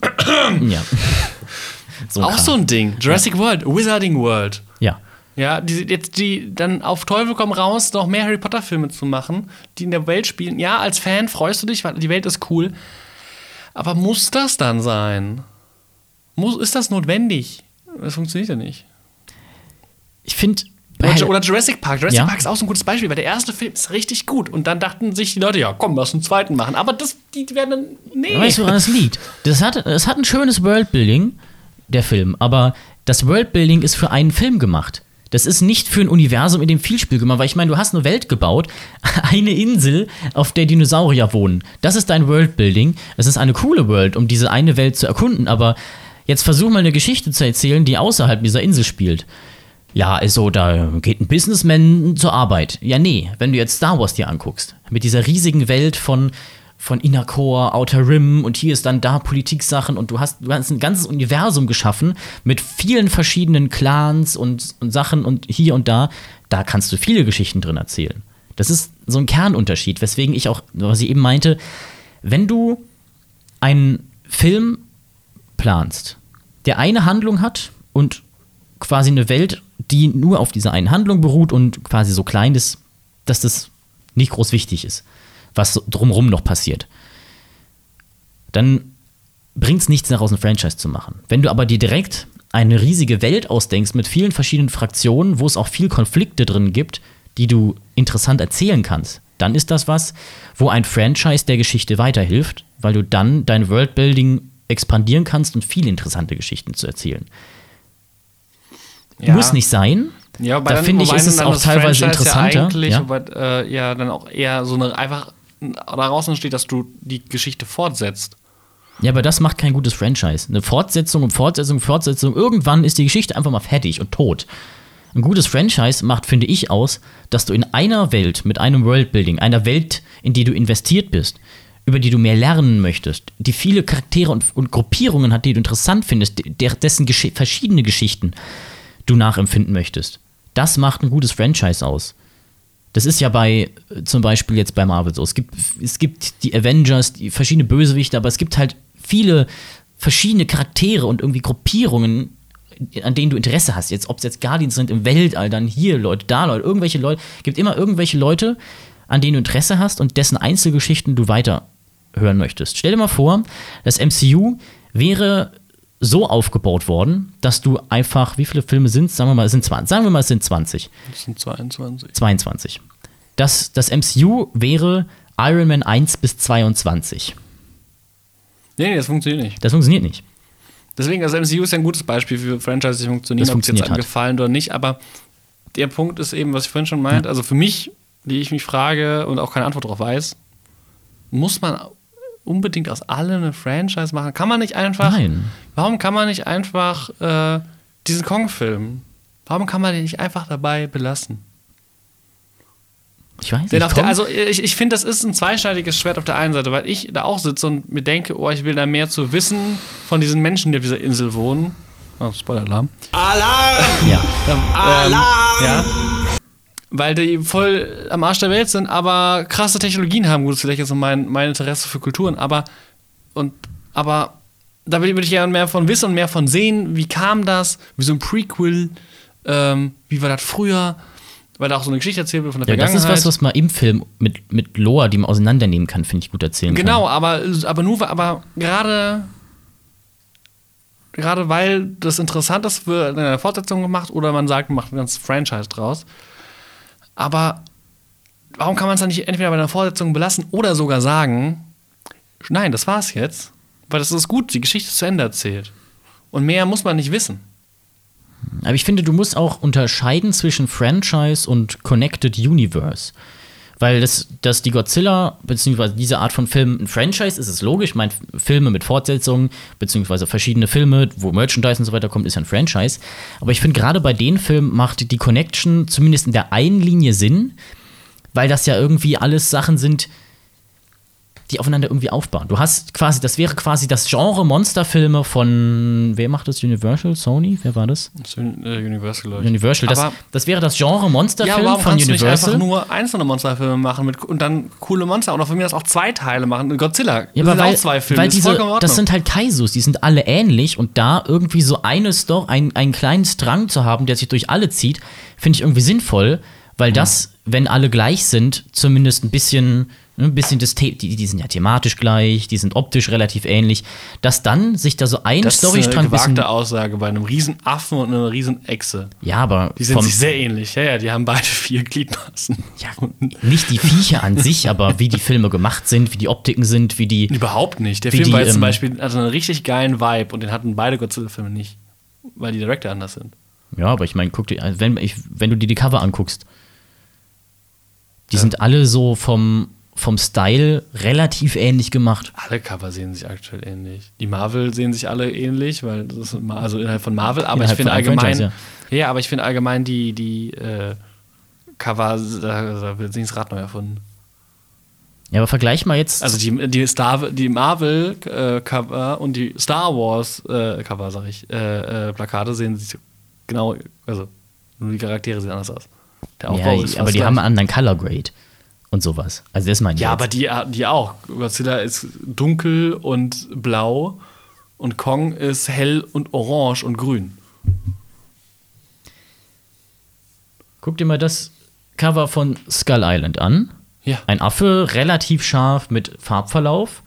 Ja. so Auch Kram. so ein Ding. Jurassic World, Wizarding World. Ja. Ja, die, jetzt die dann auf Teufel komm raus, noch mehr Harry Potter Filme zu machen, die in der Welt spielen. Ja, als Fan freust du dich, weil die Welt ist cool. Aber muss das dann sein? Muss, ist das notwendig? Das funktioniert ja nicht. Ich finde. Oder, oder Jurassic Park. Jurassic Ja. Park ist auch so ein gutes Beispiel, weil der erste Film ist richtig gut. Und dann dachten sich die Leute, ja, komm, lass einen zweiten machen. Aber das, die werden dann. Nee. Weißt du, woran das liegt? Das hat, es hat ein schönes Worldbuilding, der Film, aber das Worldbuilding ist für einen Film gemacht. Das ist nicht für ein Universum, in dem viel Spiel gemacht, weil ich meine, du hast eine Welt gebaut, eine Insel, auf der Dinosaurier wohnen. Das ist dein Worldbuilding. Es ist eine coole World, um diese eine Welt zu erkunden, aber jetzt versuch mal eine Geschichte zu erzählen, die außerhalb dieser Insel spielt. Ja, also da geht ein Businessman zur Arbeit. Ja, nee, wenn du jetzt Star Wars dir anguckst, mit dieser riesigen Welt von, von Inner Core, Outer Rim und hier ist dann da Politiksachen und du hast, du hast ein ganzes Universum geschaffen mit vielen verschiedenen Clans und, und Sachen und hier und da, da kannst du viele Geschichten drin erzählen. Das ist so ein Kernunterschied, weswegen ich auch, was ich eben meinte, wenn du einen Film planst, der eine Handlung hat und quasi eine Welt, die nur auf dieser einen Handlung beruht und quasi so klein ist, dass das nicht groß wichtig ist, was so drumrum noch passiert. Dann bringt es nichts daraus, ein Franchise zu machen. Wenn du aber dir direkt eine riesige Welt ausdenkst mit vielen verschiedenen Fraktionen, wo es auch viel Konflikte drin gibt, die du interessant erzählen kannst, dann ist das was, wo ein Franchise der Geschichte weiterhilft, weil du dann dein Worldbuilding expandieren kannst und viele interessante Geschichten zu erzählen. Ja. Muss nicht sein. Ja, da finde ich, ist es auch teilweise Franchise interessanter. Ja, eigentlich, ja? wobei, äh, ja, dann auch eher so eine einfach daraus entsteht, dass du die Geschichte fortsetzt. ja, aber das macht kein gutes Franchise. Eine Fortsetzung und Fortsetzung und Fortsetzung. Irgendwann ist die Geschichte einfach mal fertig und tot. Ein gutes Franchise macht, finde ich, aus, dass du in einer Welt mit einem Worldbuilding, einer Welt, in die du investiert bist, über die du mehr lernen möchtest, die viele Charaktere und, und Gruppierungen hat, die du interessant findest, der, dessen Gesch verschiedene Geschichten du nachempfinden möchtest. Das macht ein gutes Franchise aus. Das ist ja bei, äh, zum Beispiel jetzt bei Marvel so. Es gibt, es gibt die Avengers, die verschiedene Bösewichte, aber es gibt halt viele verschiedene Charaktere und irgendwie Gruppierungen, an denen du Interesse hast. Jetzt, ob es jetzt Guardians sind im Weltall, dann hier Leute, da Leute, irgendwelche Leute. gibt immer irgendwelche Leute, an denen du Interesse hast und dessen Einzelgeschichten du weiter hören möchtest. Stell dir mal vor, das MCU wäre so aufgebaut worden, dass du einfach, wie viele Filme sind es? Sagen wir mal, es sind 20. Sagen wir mal, es sind 20. Das sind 22. 22. Das, das MCU wäre Iron Man 1 bis 22. Nee, das funktioniert nicht. Das funktioniert nicht. Deswegen, das MCU ist ja ein gutes Beispiel für Franchises, die funktionieren, Das ob es jetzt funktioniert hat. angefallen oder nicht. Aber der Punkt ist eben, was ich vorhin schon meinte, also für mich, die ich mich frage und auch keine Antwort darauf weiß, muss man unbedingt aus allem eine Franchise machen? Kann man nicht einfach. Nein. Warum kann man nicht einfach äh, diesen Kong-Film, warum kann man den nicht einfach dabei belassen? Ich weiß Denn nicht. der, also ich, ich finde, das ist ein zweischneidiges Schwert auf der einen Seite, weil ich da auch sitze und mir denke, oh, ich will da mehr zu wissen von diesen Menschen, die auf dieser Insel wohnen. Oh, Spoiler-Alarm. Alarm! ja. Alarm! Ja. Weil die voll am Arsch der Welt sind, aber krasse Technologien haben. Gut, das ist vielleicht jetzt mein, mein Interesse für Kulturen, aber und aber da würde ich gerne mehr von wissen und mehr von sehen. Wie kam das? Wie so ein Prequel? Ähm, wie war das früher? Weil da auch so eine Geschichte erzählt wird von der ja, das ist Vergangenheit. was, was man im Film mit, mit Lore, die man auseinandernehmen kann, finde ich gut erzählen Genau, kann. aber, aber nur, aber gerade, gerade weil das interessant ist, wird eine Fortsetzung gemacht oder man sagt, man macht ein ganzes Franchise draus. Aber warum kann man es dann nicht entweder bei einer Fortsetzung belassen oder sogar sagen, nein, das war's jetzt, weil das ist gut, die Geschichte ist zu Ende erzählt. Und mehr muss man nicht wissen. Aber ich finde, du musst auch unterscheiden zwischen Franchise und Connected Universe. Weil das, dass die Godzilla, beziehungsweise diese Art von Film ein Franchise ist, ist logisch. Ich meine, Filme mit Fortsetzungen, beziehungsweise verschiedene Filme, wo Merchandise und so weiter kommt, ist ja ein Franchise. Aber ich finde, gerade bei den Filmen macht die Connection zumindest in der einen Linie Sinn, weil das ja irgendwie alles Sachen sind, die aufeinander irgendwie aufbauen. Du hast quasi, das wäre quasi das Genre Monsterfilme von, wer macht das? Universal? Sony? Wer war das? Das äh, Universal, ich. Universal. Das, das wäre das Genre Ja, Monsterfilm warum von Universal. einfach nur einzelne Monsterfilme machen mit, und dann coole Monster oder von mir aus auch zwei Teile machen? Godzilla, ja, das aber sind weil, auch zwei Filme, weil das ist diese, das Ordnung. sind halt Kaisus, die sind alle ähnlich und da irgendwie so eine Story, ein, einen kleinen Strang zu haben, der sich durch alle zieht, finde ich irgendwie sinnvoll, weil das, wenn alle gleich sind, zumindest ein bisschen, ein bisschen das The die, die sind ja thematisch gleich, die sind optisch relativ ähnlich, dass dann sich da so ein das ist eine Storystrang ein bisschen. gewagte Aussage bei einem riesen Affen und einer riesen Echse. Ja, aber Die sind sich sehr ähnlich. Ja, ja, die haben beide vier Gliedmaßen. ja, nicht die Viecher an sich, aber wie die Filme gemacht sind, wie die Optiken sind, wie die. Überhaupt nicht. Der Film die, war jetzt zum ähm, Beispiel also einen richtig geilen Vibe und den hatten beide Godzilla-Filme nicht. Weil die Director anders sind. Ja, aber ich meine, guck dir, also wenn, ich, wenn du dir die Cover anguckst, die sind alle so vom, vom Style relativ ähnlich gemacht. Alle Cover sehen sich aktuell ähnlich. Die Marvel sehen sich alle ähnlich, weil das ist also innerhalb von Marvel, aber Innerhalb ich finde allgemein. Franchise, ja. aber ich finde allgemein die, die äh, Cover, da, wird sich das Rad neu erfunden. Ja, aber vergleich mal jetzt. Also die, die Star, die Marvel äh, Cover und die Star Wars äh, Cover, sag ich, äh, äh, Plakate sehen sich genau, also nur die Charaktere sehen anders aus. Der ja, ist aber die haben gleich. einen anderen Color Grade und sowas. Also das meine ich Ja, jetzt. aber die, die auch. Godzilla ist dunkel und blau und Kong ist hell und orange und grün. Guck dir mal das Cover von Skull Island an. Ja. Ein Affe, relativ scharf mit Farbverlauf.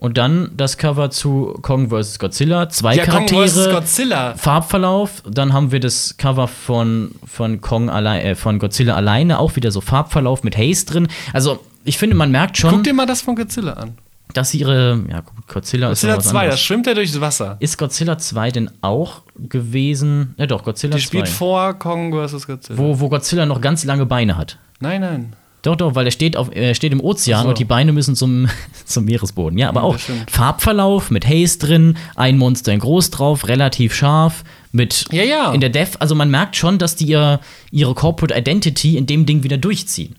Und dann das Cover zu Kong vs. Godzilla. Zwei Ja, Kong Charaktere. vs. Godzilla. Farbverlauf, dann haben wir das Cover von, von Kong allein, äh, von Godzilla alleine, auch wieder so Farbverlauf mit Haze drin. Also, ich finde, man merkt schon, Guck dir mal das von Godzilla an. dass sie ihre, ja, gut, Godzilla, Godzilla ist was 2, da schwimmt er durchs Wasser. Ist Godzilla 2 denn auch gewesen? Ja, doch, Godzilla Die 2. spielt vor Kong vs. Godzilla. Wo, wo Godzilla noch ganz lange Beine hat. Nein, nein. Doch, doch, weil er steht, auf, er steht im Ozean so. und die Beine müssen zum, zum Meeresboden. Ja, aber Ja, auch. Farbverlauf mit Haze drin, ein Monster in groß drauf, relativ scharf, mit Ja, ja. in der Def. Also man merkt schon, dass die ihr, ihre Corporate Identity in dem Ding wieder durchziehen.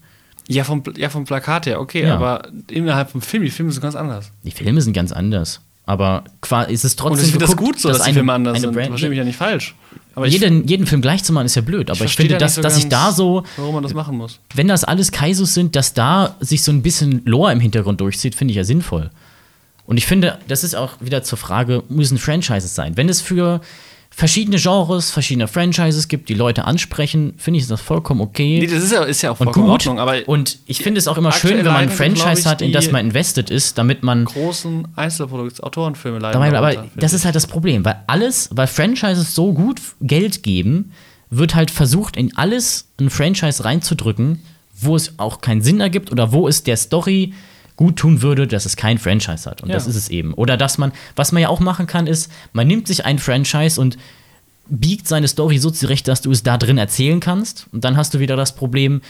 Ja vom, ja, vom Plakat her, okay, Ja. aber innerhalb vom Film, die Filme sind ganz anders. Die Filme sind ganz anders. Aber quasi ist es trotzdem. Und ich finde das gut so, dass, die eine- Filme anders eine sind. Brand- Verstehe mich ja nicht falsch. Aber ich, jeden, jeden Film gleich zu machen, ist ja blöd. Aber ich, verstehe finde, da dass, so dass ich da so, Warum man das machen muss. wenn das alles Kaisus sind, dass da sich so ein bisschen Lore im Hintergrund durchzieht, finde ich ja sinnvoll. Und ich finde, das ist auch wieder zur Frage, müssen Franchises sein. Wenn es für verschiedene Genres, verschiedene Franchises gibt, die Leute ansprechen, finde ich das vollkommen okay. Nee, das ist ja, ist ja auch und vollkommen gut. in Ordnung, aber und ich finde es auch immer schön, wenn man ein Franchise ich, hat, in das man invested ist, damit man großen Einzelprodukts, Autorenfilme. Dabei, aber darunter, das ist halt das Problem, weil alles, weil Franchises so gut Geld geben, wird halt versucht, in alles ein Franchise reinzudrücken, wo es auch keinen Sinn ergibt oder wo es der Story gut tun würde, dass es kein Franchise hat. Und Ja. das ist es eben. Oder dass man, was man ja auch machen kann, ist, man nimmt sich ein Franchise und biegt seine Story so zurecht, dass du es da drin erzählen kannst. Und dann hast du wieder das Problem,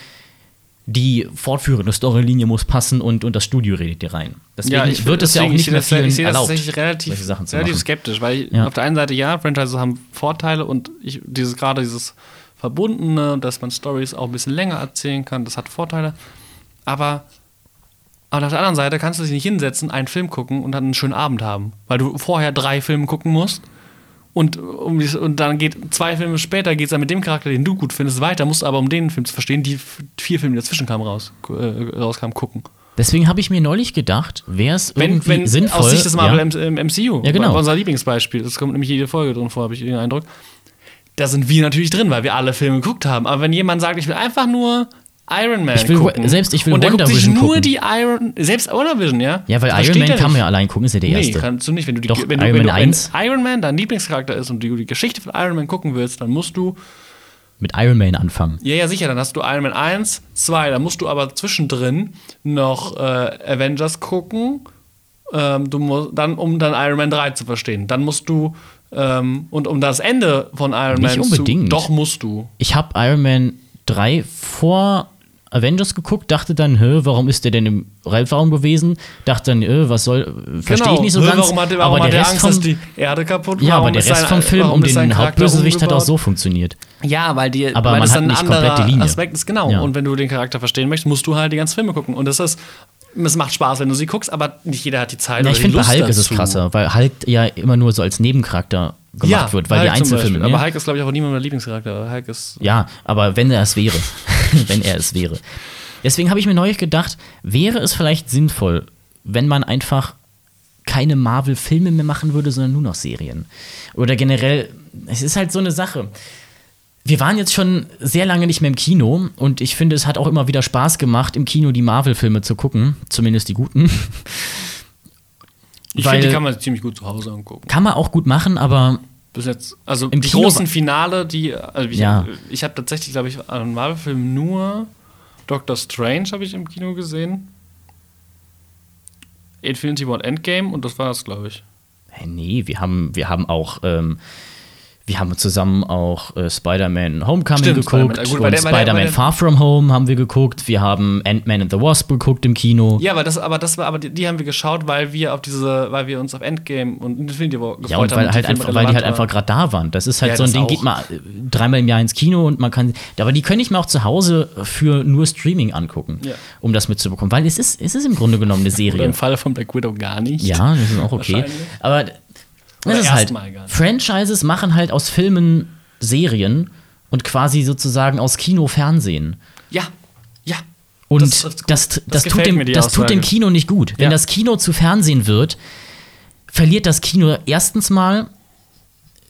die fortführende Storylinie muss passen und, und das Studio redet dir rein. Deswegen Ja, ich wird es ja auch nicht mehr das- vielen Ich sehe das erlaubt, tatsächlich relativ, solche Sachen zu relativ machen. skeptisch, weil Ja. auf der einen Seite ja, Franchises haben Vorteile und ich, dieses gerade dieses Verbundene, dass man Stories auch ein bisschen länger erzählen kann, das hat Vorteile. Aber, aber auf der anderen Seite kannst du dich nicht hinsetzen, einen Film gucken und dann einen schönen Abend haben, weil du vorher drei Filme gucken musst. Und, um, und dann geht zwei Filme später geht es dann mit dem Charakter, den du gut findest, weiter, musst aber um den Film zu verstehen, die vier Filme, die dazwischen kamen, raus, äh, rauskamen, gucken. Deswegen habe ich mir neulich gedacht, wäre es Wenn, irgendwie wenn sinnvoll. aus Sicht des Marvel ja, MCU, Ja, genau. unser Lieblingsbeispiel, das kommt nämlich jede Folge drin vor, habe ich den Eindruck. Da sind wir natürlich drin, weil wir alle Filme geguckt haben. Aber wenn jemand sagt, ich will einfach nur Iron Man Ich will- gucken, selbst ich will und der guckt sich WandaVision nur gucken. die Iron, selbst WandaVision, ja? ja, weil Versteht Iron Man kann man ja allein gucken, ist ja der Nee, erste. kannst du nicht. Wenn du, die, Doch, wenn, du, Iron wenn, Man du, 1. wenn Iron Man dein Lieblingscharakter ist und du die Geschichte von Iron Man gucken willst, dann musst du Mit Iron Man anfangen. Ja, ja, sicher. Dann hast du Iron Man 1, 2. Dann musst du aber zwischendrin noch äh, Avengers gucken. Ähm, du musst, dann, um dann Iron Man 3 zu verstehen. Dann musst du, ähm, und um das Ende von Iron Nicht Man unbedingt. zu. Doch musst du. Ich habe Iron Man 3 vor Avengers geguckt, dachte dann, hä, warum ist der denn im Weltraum gewesen? Dachte dann, äh, was soll, verstehe ich nicht so Hä, ganz. Genau. Warum hat, warum aber der Rest Angst, vom, dass die Erde kaputt ja, aber der Rest vom Film um den Hauptbösewicht hat auch so funktioniert. Ja, weil, die, Aber weil man hat nicht komplett die Linie. Aspekt ist. Genau. Ja. Und wenn du den Charakter verstehen möchtest, musst du halt die ganzen Filme gucken. Und das ist, es macht Spaß, wenn du sie guckst, aber nicht jeder hat die Zeit Ja, ich finde, bei Hulk ist es dazu. krasser, weil Hulk ja immer nur so als Nebencharakter gemacht wird, weil Hulk die Einzelfilme. Ne? Aber Hulk ist, glaube ich, auch niemand mein Lieblingscharakter. Hulk ist. Ja, aber wenn er es wäre. wenn er es wäre. Deswegen habe ich mir neulich gedacht, wäre es vielleicht sinnvoll, wenn man einfach keine Marvel-Filme mehr machen würde, sondern nur noch Serien. Oder generell, es ist halt so eine Sache. Wir waren jetzt schon sehr lange nicht mehr im Kino und ich finde, es hat auch immer wieder Spaß gemacht, im Kino die Marvel-Filme zu gucken, zumindest die guten. Ich finde, die kann man ziemlich gut zu Hause angucken. Kann man auch gut machen, aber Bis jetzt, also Im die Kino großen Finale, die, also ich, Ja. ich habe tatsächlich, glaube ich, an Marvel-Filmen nur Doctor Strange habe ich im Kino gesehen. Infinity War Endgame und das war es, glaube ich. Hey, nee, wir haben, wir haben auch, ähm, wir haben zusammen auch äh, Spider-Man Homecoming Stimmt, geguckt Spider-Man. Gut, und Spider-Man Far From Home haben wir geguckt. Wir haben Ant-Man and the Wasp geguckt im Kino. Ja, aber das, aber das war, aber die, die haben wir geschaut, weil wir auf diese, weil wir uns auf Endgame und Infinity War gefreut Ja, und weil, haben. halt einfach, weil die halt relevant einfach gerade da waren. Das ist halt Ja, so ein Ding, auch. geht mal äh, dreimal im Jahr ins Kino und man kann. Aber die können ich mir auch zu Hause für nur Streaming angucken, Ja. um das mitzubekommen. Weil es ist, es ist im Grunde genommen eine Oder Serie. im Falle von Black Widow gar nicht. Ja, das ist auch okay. Aber Oder das ist halt. Franchises machen halt aus Filmen Serien und quasi sozusagen aus Kino Fernsehen. Ja, ja. Und Das- das, das- das, das tut, dem, das tut dem. Kino nicht gut. Wenn Ja. das Kino zu Fernsehen wird, verliert das Kino erstens mal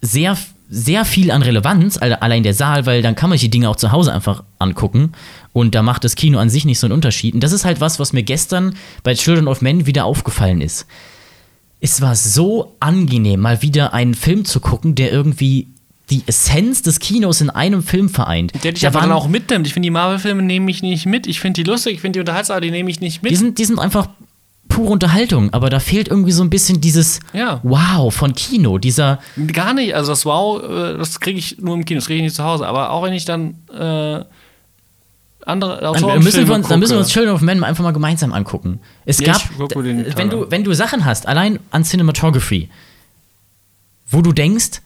sehr, sehr viel an Relevanz, alle- allein der Saal, weil dann kann man sich die Dinge auch zu Hause einfach angucken. Und da macht das Kino an sich nicht so einen Unterschied. Und das ist halt was, was mir gestern bei Children of Men wieder aufgefallen ist. Es war so angenehm, mal wieder einen Film zu gucken, der irgendwie die Essenz des Kinos in einem Film vereint. Der dich Da aber dann auch mitnimmt. Ich finde, die Marvel-Filme nehme ich nicht mit. Ich finde die lustig, ich finde die unterhaltsam, aber die nehme ich nicht mit. Die sind, die sind einfach pure Unterhaltung, aber da fehlt irgendwie so ein bisschen dieses Ja. Wow von Kino, dieser Gar nicht. Also das Wow, äh, das kriege ich nur im Kino, das kriege ich nicht zu Hause. Aber auch wenn ich dann äh, andere dann Autorenfilme müssen, wir uns, dann müssen wir uns Children of Men einfach mal gemeinsam angucken. Es Ja, gab, wenn du, wenn du Sachen hast, allein an Cinematography, wo du denkst,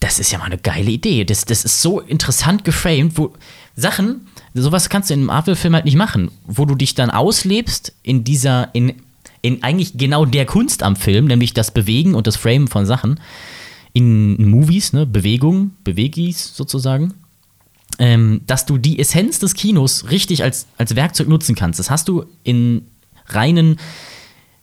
das ist ja mal eine geile Idee, das, das ist so interessant geframed, wo Sachen, sowas kannst du in einem Marvel-Film halt nicht machen, wo du dich dann auslebst in dieser, in, in eigentlich genau der Kunst am Film, nämlich das Bewegen und das Framen von Sachen, in Movies, ne, Bewegung, Bewegis sozusagen ähm, dass du die Essenz des Kinos richtig als, als Werkzeug nutzen kannst. Das hast du in reinen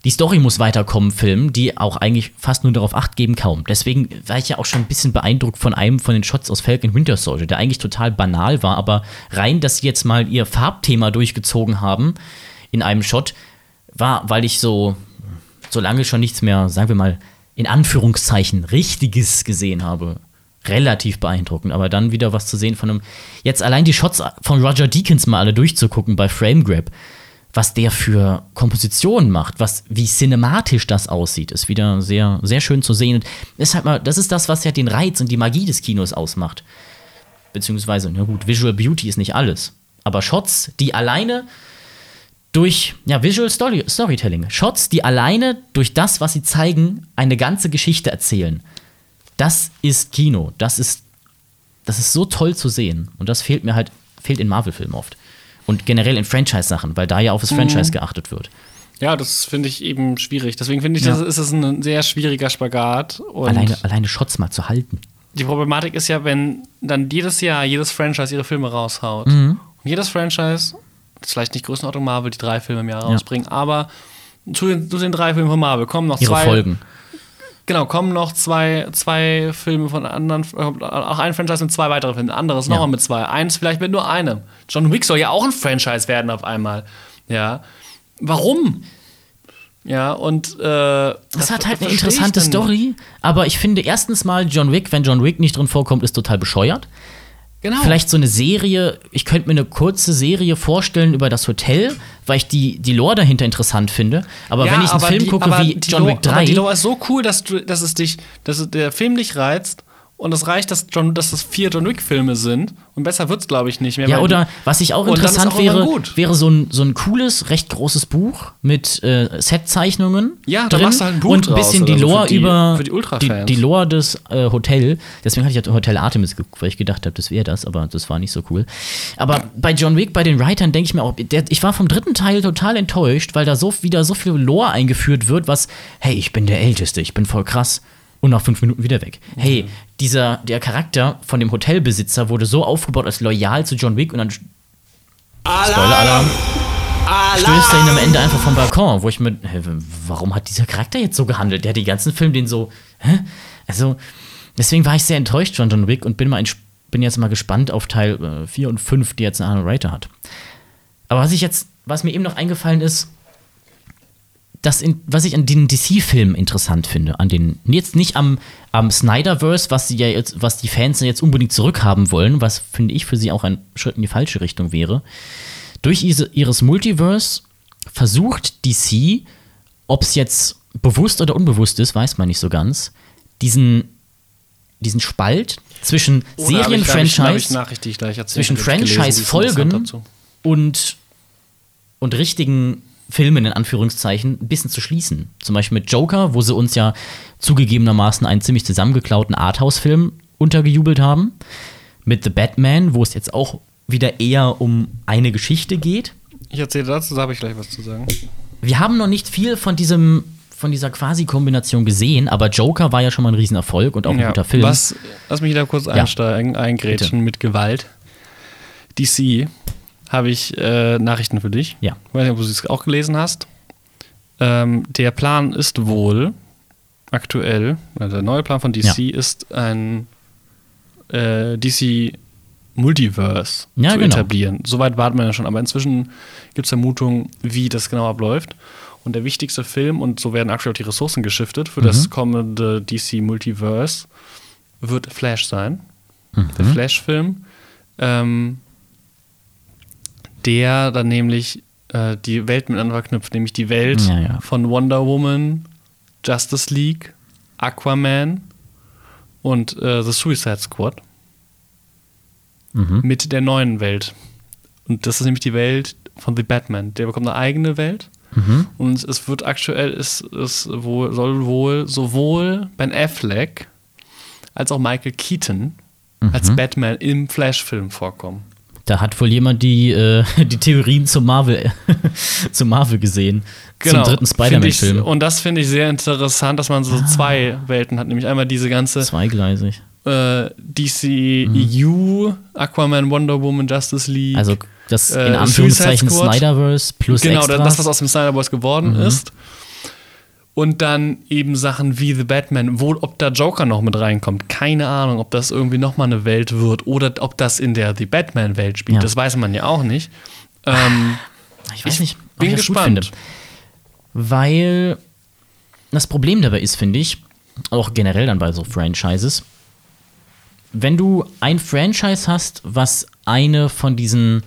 die Story muss weiterkommen, Film, die auch eigentlich fast nur darauf acht geben, kaum. Deswegen war ich ja auch schon ein bisschen beeindruckt von einem von den Shots aus Falcon Winter Soldier, der eigentlich total banal war, aber rein, dass sie jetzt mal ihr Farbthema durchgezogen haben in einem Shot, war, weil ich so, so lange schon nichts mehr, sagen wir mal, in Anführungszeichen, Richtiges gesehen habe. Relativ beeindruckend, aber dann wieder was zu sehen von einem. Jetzt allein die Shots von Roger Deakins mal alle durchzugucken bei Frame Grab was der für Kompositionen macht, was, wie cinematisch das aussieht, ist wieder sehr, sehr schön zu sehen. Und ist halt mal, das ist das, was ja den Reiz und die Magie des Kinos ausmacht. Beziehungsweise, na gut, Visual Beauty ist nicht alles. Aber Shots, die alleine durch, ja, Visual Story, Storytelling, Shots, die alleine durch das, was sie zeigen, eine ganze Geschichte erzählen. Das ist Kino. Das ist, das ist so toll zu sehen. Und das fehlt mir halt, fehlt in Marvel-Filmen oft. Und generell in Franchise-Sachen, weil da ja auf das Franchise geachtet wird. Ja, das finde ich eben schwierig. Deswegen finde ich, Ja. das ist es ein sehr schwieriger Spagat. Und Alleine, alleine Shots mal zu halten. die Problematik ist ja, wenn dann jedes Jahr jedes Franchise ihre Filme raushaut. Mhm. Und jedes Franchise, das ist vielleicht nicht Größenordnung Marvel, die drei Filme im Jahr rausbringen, aber zu den, zu den drei Filmen von Marvel kommen noch Ihre zwei. Folgen. Genau, kommen noch zwei, zwei Filme von anderen, äh, auch ein Franchise mit zwei weitere Filme, ein anderes Ja. nochmal mit zwei, eins vielleicht mit nur einem. John Wick soll ja auch ein Franchise werden auf einmal. Ja. Warum? Ja, und äh, Das hat halt eine interessante. Story, aber ich finde erstens mal, John Wick, wenn John Wick nicht drin vorkommt, ist total bescheuert. Genau. Vielleicht so eine Serie, ich könnte mir eine kurze Serie vorstellen über das Hotel, weil ich die, die Lore dahinter interessant finde. Aber wenn ich einen Film die- gucke wie die John Lore- Wick 3, Aber die Lore ist so cool, dass, du, dass es dich, dass der Film dich reizt und es reicht, dass, John, dass es vier John Wick-Filme sind. Und besser wird es, glaube ich, nicht mehr. Ja, oder was ich auch interessant auch wäre, wäre so ein, so ein cooles, recht großes Buch mit äh, Set-Zeichnungen. Ja, da drin machst du halt ein Buch und ein bisschen die so Lore die- über die die, die Lore des äh, Hotel. Deswegen hatte ich ja Hotel Artemis geguckt, weil ich gedacht habe, das wäre das, aber das war nicht so cool. Aber bei John Wick, bei den Writern, denke ich mir auch, der, ich war vom dritten Teil total enttäuscht, weil da so wieder so viel Lore eingeführt wird, was, hey, ich bin der Älteste, ich bin voll krass. Und nach fünf Minuten wieder weg. Hey, dieser, der Charakter von dem Hotelbesitzer wurde so aufgebaut als loyal zu John Wick und dann Spoiler-Alarm. Stößt er ihn am Ende einfach vom Balkon, wo ich mir, hä, warum hat dieser Charakter jetzt so gehandelt? Der hat den ganzen Film den so, hä? Also, deswegen war ich sehr enttäuscht von John Wick und bin, mal ins- bin jetzt mal gespannt auf Teil 4 und 5, die jetzt Arnold Writer hat. Aber was ich jetzt, was mir eben noch eingefallen ist, das in, was ich an den DC-Filmen interessant finde, an den, jetzt nicht am, am Snyderverse, was sie ja jetzt, was die Fans jetzt unbedingt zurückhaben wollen, was finde ich für sie auch ein Schritt in die falsche Richtung wäre. Durch diese, ihres Multiverse versucht DC, ob es jetzt bewusst oder unbewusst ist, weiß man nicht so ganz, diesen, diesen Spalt zwischen Oh, Serienfranchise zwischen Franchise-Folgen und, und richtigen Filmen in Anführungszeichen ein bisschen zu schließen. Zum Beispiel mit Joker, wo sie uns ja zugegebenermaßen einen ziemlich zusammengeklauten Arthouse-Film untergejubelt haben. Mit The Batman, wo es jetzt auch wieder eher um eine Geschichte geht. Ich erzähle dazu, da habe ich gleich was zu sagen. Wir haben noch nicht viel von diesem von dieser Quasi-Kombination gesehen, aber Joker war ja schon mal ein Riesenerfolg und auch ein guter Film. Was, lass mich da kurz Ja. einsteigen, eingrätschen mit Gewalt. DC habe ich äh, Nachrichten für dich. Ja. Ich weiß nicht, ob du es auch gelesen hast. Ähm, der Plan ist wohl aktuell, also der neue Plan von DC Ja. ist ein äh, DC Multiverse Ja, zu genau. etablieren. Soweit warten wir ja schon, aber inzwischen gibt es Vermutungen, wie das genau abläuft. Und der wichtigste Film, und so werden aktuell auch die Ressourcen geschiftet für das Mhm. kommende DC Multiverse, wird Flash sein. Mhm. Der Flash-Film. Ähm, der dann nämlich äh, die Welt miteinander verknüpft, nämlich die Welt Ja, ja. von Wonder Woman, Justice League, Aquaman und äh, The Suicide Squad Mhm. mit der neuen Welt. Und das ist nämlich die Welt von The Batman. Der bekommt eine eigene Welt. Mhm. Und es wird aktuell, ist, ist wohl, soll wohl sowohl Ben Affleck als auch Michael Keaton als Mhm. Batman im Flash-Film vorkommen. Da hat wohl jemand die, äh, die Theorien zum Marvel, zum Marvel gesehen. zum dritten Genau. Spider-Man-Film. Und das finde ich sehr interessant, dass man so Ah. zwei Welten hat. Nämlich einmal diese ganze Zweigleisig. äh, DC EU, Aquaman, Wonder Woman, Justice League. Also das Äh, in Anführungszeichen Suicide Squad. Snyderverse plus genau, Extras. das, was aus dem Snyder Boys geworden Mhm. ist. Und dann eben Sachen wie The Batman, wo, ob da Joker noch mit reinkommt. Keine Ahnung, ob das irgendwie nochmal eine Welt wird oder ob das in der The Batman-Welt spielt. Ja. Das weiß man ja auch nicht. Ähm, Ich weiß nicht, ob bin ich gespannt. finde. Weil das Problem dabei ist, finde ich, auch generell dann bei so Franchises, wenn du ein Franchise hast, was eine von diesen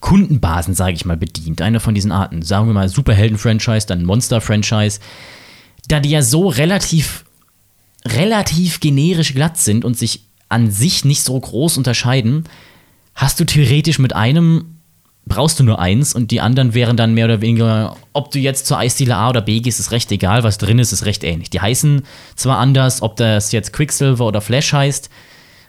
Kundenbasen, sage ich mal, bedient, eine von diesen Arten, sagen wir mal Superhelden-Franchise, dann Monster-Franchise, da die ja so relativ, relativ generisch glatt sind und sich an sich nicht so groß unterscheiden, hast du theoretisch mit einem brauchst du nur eins und die anderen wären dann mehr oder weniger, ob du jetzt zur Eisdiele A oder B gehst, ist recht egal, was drin ist, ist recht ähnlich. Die heißen zwar anders, ob das jetzt Quicksilver oder Flash heißt,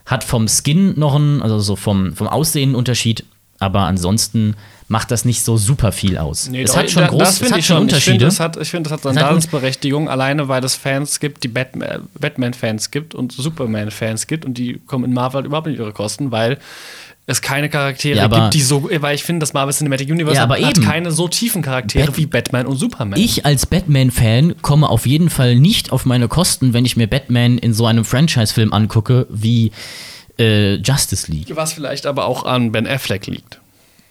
hat vom Skin noch einen, also so vom, vom Aussehen einen Unterschied, aber ansonsten macht das nicht so super viel aus. es doch, hat schon da- groß, das es hat ich schon. Ich finde, Unterschiede. das hat, ich finde, das hat seine Daseinsberechtigung, alleine weil es Fans gibt, die Batman- Batman-Fans gibt und Superman-Fans gibt und die kommen in Marvel halt überhaupt nicht ihre Kosten, weil es keine Charaktere Ja, gibt, die so, weil ich finde, das Marvel Cinematic Universe Ja, hat eben. keine so tiefen Charaktere Bat- wie Batman und Superman. Ich als Batman-Fan komme auf jeden Fall nicht auf meine Kosten, wenn ich mir Batman in so einem Franchise-Film angucke wie äh, Justice League. was vielleicht aber auch an Ben Affleck liegt.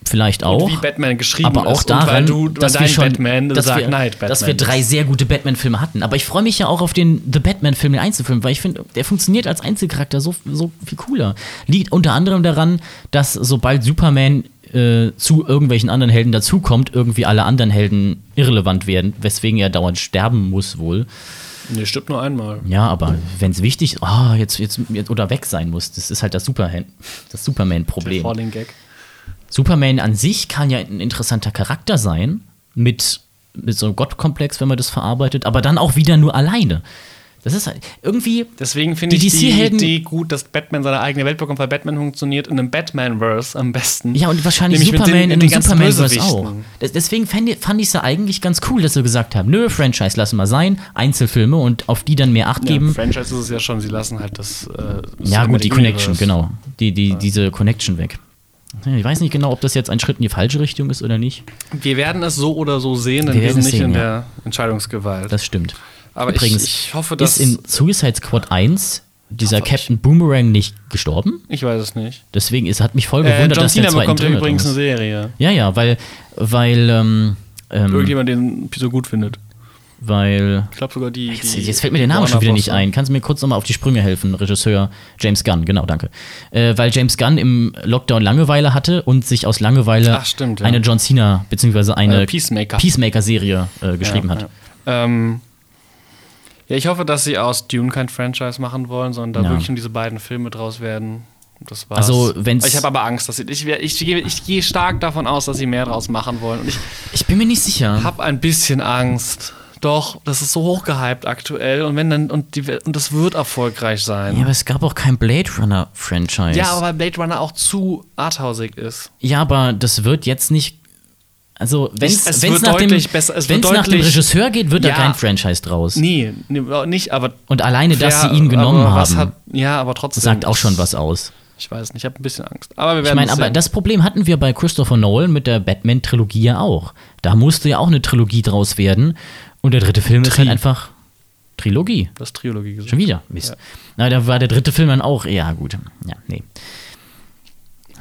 Vielleicht auch. Und wie Batman geschrieben aber auch ist. daran, du, dass, wir schon, Batman dass, wir, Knight Batman dass wir drei sehr gute Batman-Filme hatten. Aber ich freue mich ja auch auf den The Batman-Film, den Einzelfilm, weil ich finde, der funktioniert als Einzelcharakter so, so viel cooler. Liegt unter anderem daran, dass sobald Superman äh, zu irgendwelchen anderen Helden dazukommt, irgendwie alle anderen Helden irrelevant werden, weswegen er dauernd sterben muss wohl. Nee, stimmt nur einmal. Ja, aber wenn es wichtig ist, ah, jetzt, jetzt, jetzt oder weg sein muss, das ist halt das, Superman, das Superman-Problem. Falling Gag. Superman an sich kann ja ein interessanter Charakter sein, mit, mit so einem Gottkomplex, wenn man das verarbeitet, aber dann auch wieder nur alleine. Das ist halt irgendwie. Deswegen finde ich die Idee gut, dass Batman seine eigene Welt bekommt, weil Batman funktioniert in einem Batman-Verse am besten. Ja, und wahrscheinlich Nämlich Superman den- in einem Superman-Verse auch. Deswegen fand, ich es ja eigentlich ganz cool, dass sie gesagt haben: Nö, Franchise lassen wir sein, Einzelfilme und auf die dann mehr Acht Ja, geben. Franchise ist es ja schon, sie lassen halt das. Äh, Ja, gut, die Connection, genau. Die, die, Diese Connection weg. Ich weiß nicht genau, ob das jetzt ein Schritt in die falsche Richtung ist oder nicht. Wir werden es so oder so sehen, denn Wir wir, sind nicht sehen, in ja. der Entscheidungsgewalt. Das stimmt. Aber Übrigens, ich, ich hoffe, dass. ist in Suicide Squad 1 dieser Hoffe ich. Captain Boomerang nicht gestorben? ich weiß es nicht. Deswegen ist, hat mich voll Äh, gewundert, John dass der ja drin übrigens eine. Serie. Ja, ja, weil, weil, ähm, ähm, Irgendjemand, den so gut findet. weil. Ich glaube sogar die. Jetzt, die jetzt fällt mir der Name schon wieder nicht ein. Kannst du mir kurz nochmal auf die Sprünge helfen? Regisseur James Gunn, genau, danke. Äh, weil James Gunn im Lockdown Langeweile hatte und sich aus Langeweile Ach, stimmt, ja. eine John Cena bzw. eine Äh, Peacemaker. Peacemaker-Serie äh, geschrieben ja, hat. Ja. Ähm, ja, ich hoffe, dass sie aus Dune kein Franchise machen wollen, sondern da Ja. wirklich nur diese beiden Filme draus werden. Das war's. Also, wenn's- Ich habe aber Angst, dass sie. Ich, ich, gehe- ich gehe stark davon aus, dass sie mehr draus machen wollen. Und ich Ich bin mir nicht sicher. habe ein bisschen Angst. Doch, das ist so hochgehypt aktuell und wenn dann und, die, und das wird erfolgreich sein. Ja, aber es gab auch kein Blade Runner-Franchise. Ja, aber weil Blade Runner auch zu arthausig ist. Ja, aber das wird jetzt nicht. Also, wenn Es- wenn's nach, dem, besser- es wenn's nach dem Regisseur geht, wird da Ja. kein Franchise draus. Nee, nee nicht, aber. Und alleine, dass Fair, sie ihn genommen haben, Hat, ja, aber trotzdem. sagt auch schon was aus. Ich weiß nicht, ich habe ein bisschen Angst. Aber wir Ich werden meine, es aber sehen. das Problem hatten wir bei Christopher Nolan mit der Batman-Trilogie ja auch. Da musste ja auch eine Trilogie draus werden. Und der dritte Film ist Tri. halt einfach Trilogie. das Trilogie gesagt. Schon wieder. Mist. Ja. Na, da war der dritte Film dann auch, ja, gut. Ja, nee.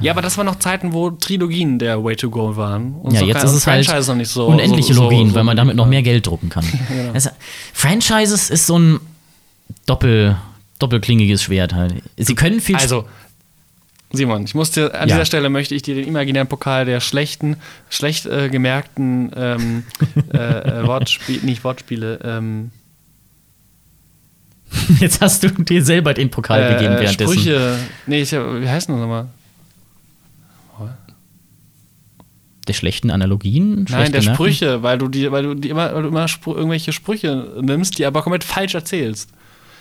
Ja, aber das waren noch Zeiten, wo Trilogien der Way to go waren. Und Ja, so jetzt ist es halt Franchise noch nicht so. unendliche so, Logien, so, weil man damit noch mehr. Geld drucken kann. genau. also, Franchises ist so ein Doppel, doppelklingiges Schwert halt. Sie können viel Also, Simon, ich muss dir, an Ja. dieser Stelle möchte ich dir den imaginären Pokal der schlechten, schlecht äh, gemerkten ähm, äh, äh, Wortspiele, nicht Wortspiele, ähm, Jetzt hast du dir selber den Pokal äh, gegeben äh, währenddessen. Sprüche, nee, ich, wie heißt das nochmal? Der schlechten Analogien? Nein, schlecht der gemerkten? Sprüche, weil du die, weil du die immer, weil du immer Spr irgendwelche Sprüche nimmst, die aber komplett falsch erzählst.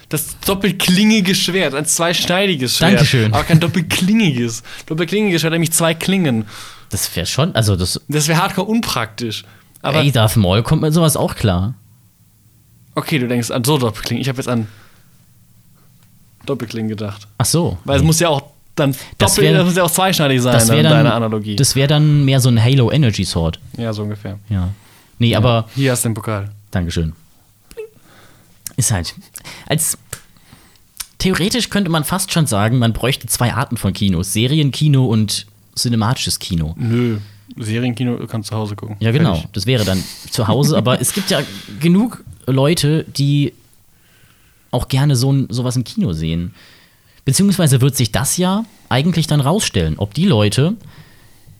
Das doppelklingige Schwert, ein zweischneidiges Schwert. Dankeschön. Aber kein doppelklingiges. Doppelklingiges Schwert, nämlich zwei Klingen. Das wäre schon, also das. Das wäre hardcore unpraktisch. Aber ey, Darth Maul kommt mit sowas auch klar. okay, du denkst an so Doppelklingen. Ich habe jetzt an Doppelklingen gedacht. Ach so. Weil es muss ja auch dann Das doppel, wär- das muss ja auch zweischneidig sein, das dann, dann, deine Analogie. Das wäre dann mehr so ein Halo Energy Sword. ja, so ungefähr. Ja. Nee, aber Hier hast du den Pokal. Dankeschön. ist halt. Als theoretisch könnte man fast schon sagen, man bräuchte zwei Arten von Kinos: Serienkino und cinematisches Kino. Nö. Serienkino du kannst zu Hause gucken. Ja, genau. Fertig. Das wäre dann zu Hause. aber es gibt ja genug Leute, die auch gerne so ein, sowas im Kino sehen. Beziehungsweise wird sich das ja eigentlich dann rausstellen, ob die Leute,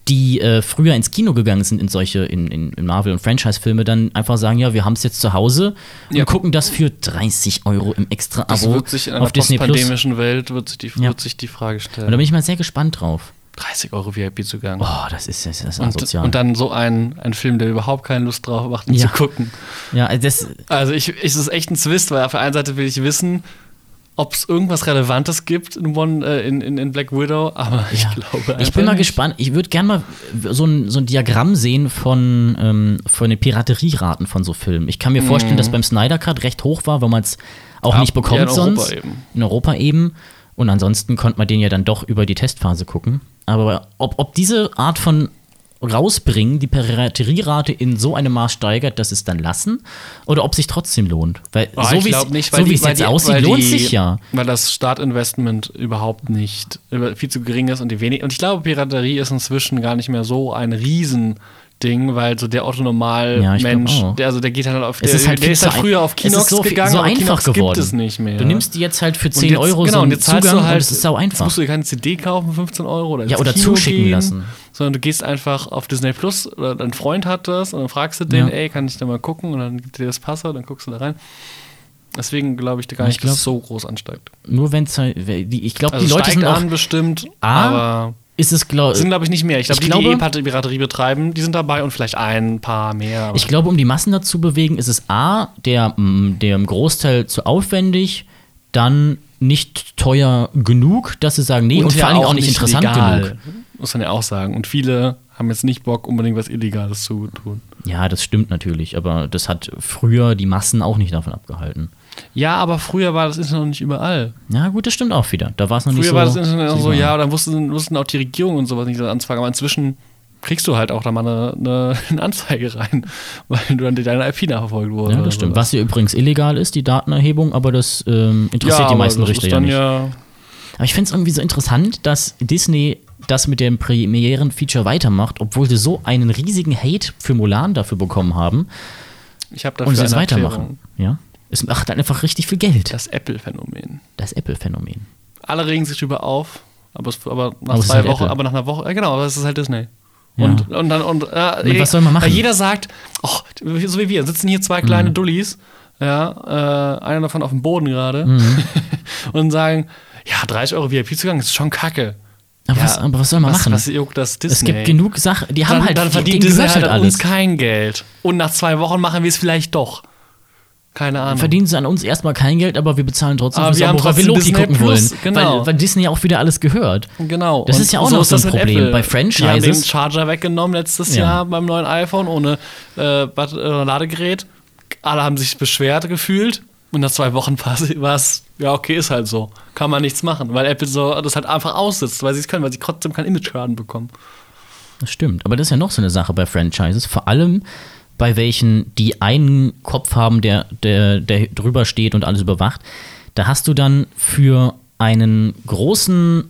die äh, früher ins Kino gegangen sind in solche, in, in, in Marvel- und Franchise-Filme, dann einfach sagen, ja, wir haben es jetzt zu Hause und Ja. gucken das für 30 Euro im Das Extra-Abo wird sich in einer auf Disney Plus. postpandemischen Welt wird sich, die, Ja. wird sich die Frage Und da stellen. bin ich mal sehr gespannt drauf. 30 Euro VIP-Zugang. Oh, das ist, das ist und, asozial. und dann so ein, ein Film, der überhaupt keine Lust drauf macht, ihn Ja. zu gucken. ja, also das, Also ich, ich, es ist echt ein Zwist, weil auf der einen Seite will ich wissen, ob es irgendwas Relevantes gibt in, One, äh, in, in, in Black Widow, aber ich Ja. glaube Ich bin mal nicht. gespannt. Ich würde gerne mal so ein, so ein Diagramm sehen von, ähm, von den Piraterieraten von so Filmen. Ich kann mir vorstellen, dass beim Snyder Cut recht hoch war, weil man es auch Ja, nicht bekommt in Europa sonst. eben. In Europa eben. Und ansonsten konnte man den ja dann doch über die Testphase gucken. Aber ob, ob diese Art von rausbringen, die Piraterierate in so einem Maß steigert, dass es dann lassen, oder ob sich trotzdem lohnt. Weil Ah, so wie es so jetzt die- aussieht, lohnt die- sich ja. Weil das Startinvestment überhaupt nicht, über- viel zu gering ist und die wenig. Und ich glaube, Piraterie ist inzwischen gar nicht mehr so ein Riesending, weil so der Otto Ja, ich Normal glaub Mensch, auch. der, also der geht halt auf, Es der, ist halt der viel ist halt früher auf Kinox so, gegangen, so einfach Kinox geworden. gibt es nicht mehr. Du nimmst die jetzt halt für Und 10 jetzt- Euro genau, so und einen jetzt zahlst Zugang du halt, und es ist sau Jetzt einfach. musst du dir keine CD kaufen für 15 Euro oder Ja, oder Kino zuschicken gehen, lassen. Sondern du gehst einfach auf Disney Plus oder dein Freund hat das und dann fragst du den, Ja. ey, kann ich da mal gucken? Und dann gibt dir das Passwort, dann guckst du da rein. Deswegen glaube ich gar Ja, nicht, ich dass es glaub- so groß ansteigt. Nur wenn es halt, ich glaube, Also die Leute sind auch, an bestimmt, A, aber ist es, glaub, sind glaube ich nicht mehr. Ich glaube, ich die, die glaube- eh Piraterie betreiben, die sind dabei und vielleicht ein paar mehr. ich glaube, um die Massen dazu bewegen, ist es A, der, m, der im Großteil zu aufwendig, dann nicht teuer genug, dass sie sagen, nee, und, ja vor allem auch nicht interessant legal, genug. Muss man ja auch sagen. Und viele haben jetzt nicht Bock, unbedingt was Illegales zu tun. Ja, das stimmt natürlich, aber das hat früher die Massen auch nicht davon abgehalten. Ja, aber früher war das Internet noch nicht überall. Ja, gut, das stimmt auch wieder. Da war es noch nicht Früher so. war das Internet auch so, ja, dann wussten, wussten auch die Regierung und sowas nicht das anzufangen. Aber inzwischen kriegst du halt auch da mal eine, eine, eine Anzeige rein, weil du dann deine IP nachverfolgt wurde. Ja, das stimmt. Was hier übrigens illegal ist, die Datenerhebung, aber das ähm, interessiert die aber meisten Richter ja nicht. ja Aber ich finde es irgendwie so interessant, dass Disney das mit dem Premieren-Feature weitermacht, obwohl sie so einen riesigen Hate für Mulan dafür bekommen haben Ich habe dafür und sie es weitermachen. Erklärung. Ja? Es macht dann einfach richtig viel Geld. Das Apple-Phänomen. Das Apple-Phänomen. Alle regen sich drüber auf, aber, es, aber nach Aber zwei halt Wochen, Apple. aber nach einer Woche, ja genau, aber es ist halt Disney. Ja. Und, und dann, und, äh, Und was soll man machen? Weil jeder sagt, oh, so wie wir, sitzen hier zwei kleine Mhm. Dullis, ja, äh, einer davon auf dem Boden gerade, Mhm. und sagen, ja, 30 Euro VIP-Zugang ist schon kacke. Aber, ja, was, aber was soll man was, machen? Was juckt das Disney? es gibt genug Sachen, die haben dann, halt, dann verdient Disney halt halt alles. uns kein Geld. Und nach zwei Wochen machen wir es vielleicht doch. Keine Ahnung. Verdienen sie an uns erstmal kein Geld, aber wir bezahlen trotzdem Aber fürs wir haben Abo, weil wir trotzdem Loki Disney gucken Plus, wollen. genau. Weil, weil Disney auch wieder alles gehört. Genau. Das Und ist ja auch noch so ein Problem bei Die haben Franchises. den Charger weggenommen letztes Ja. Jahr beim neuen iPhone ohne äh, äh, Ladegerät. Alle haben sich beschwert gefühlt. Und nach zwei Wochen war es, ja, okay, ist halt so. Kann man nichts machen, weil Apple so das halt einfach aussitzt, weil sie es können, weil sie trotzdem keinen Image-Schaden bekommen. Das stimmt. Aber das ist ja noch so eine Sache bei Franchises. Vor allem bei welchen, die einen Kopf haben, der, der, der drüber steht und alles überwacht. Da hast du dann für einen großen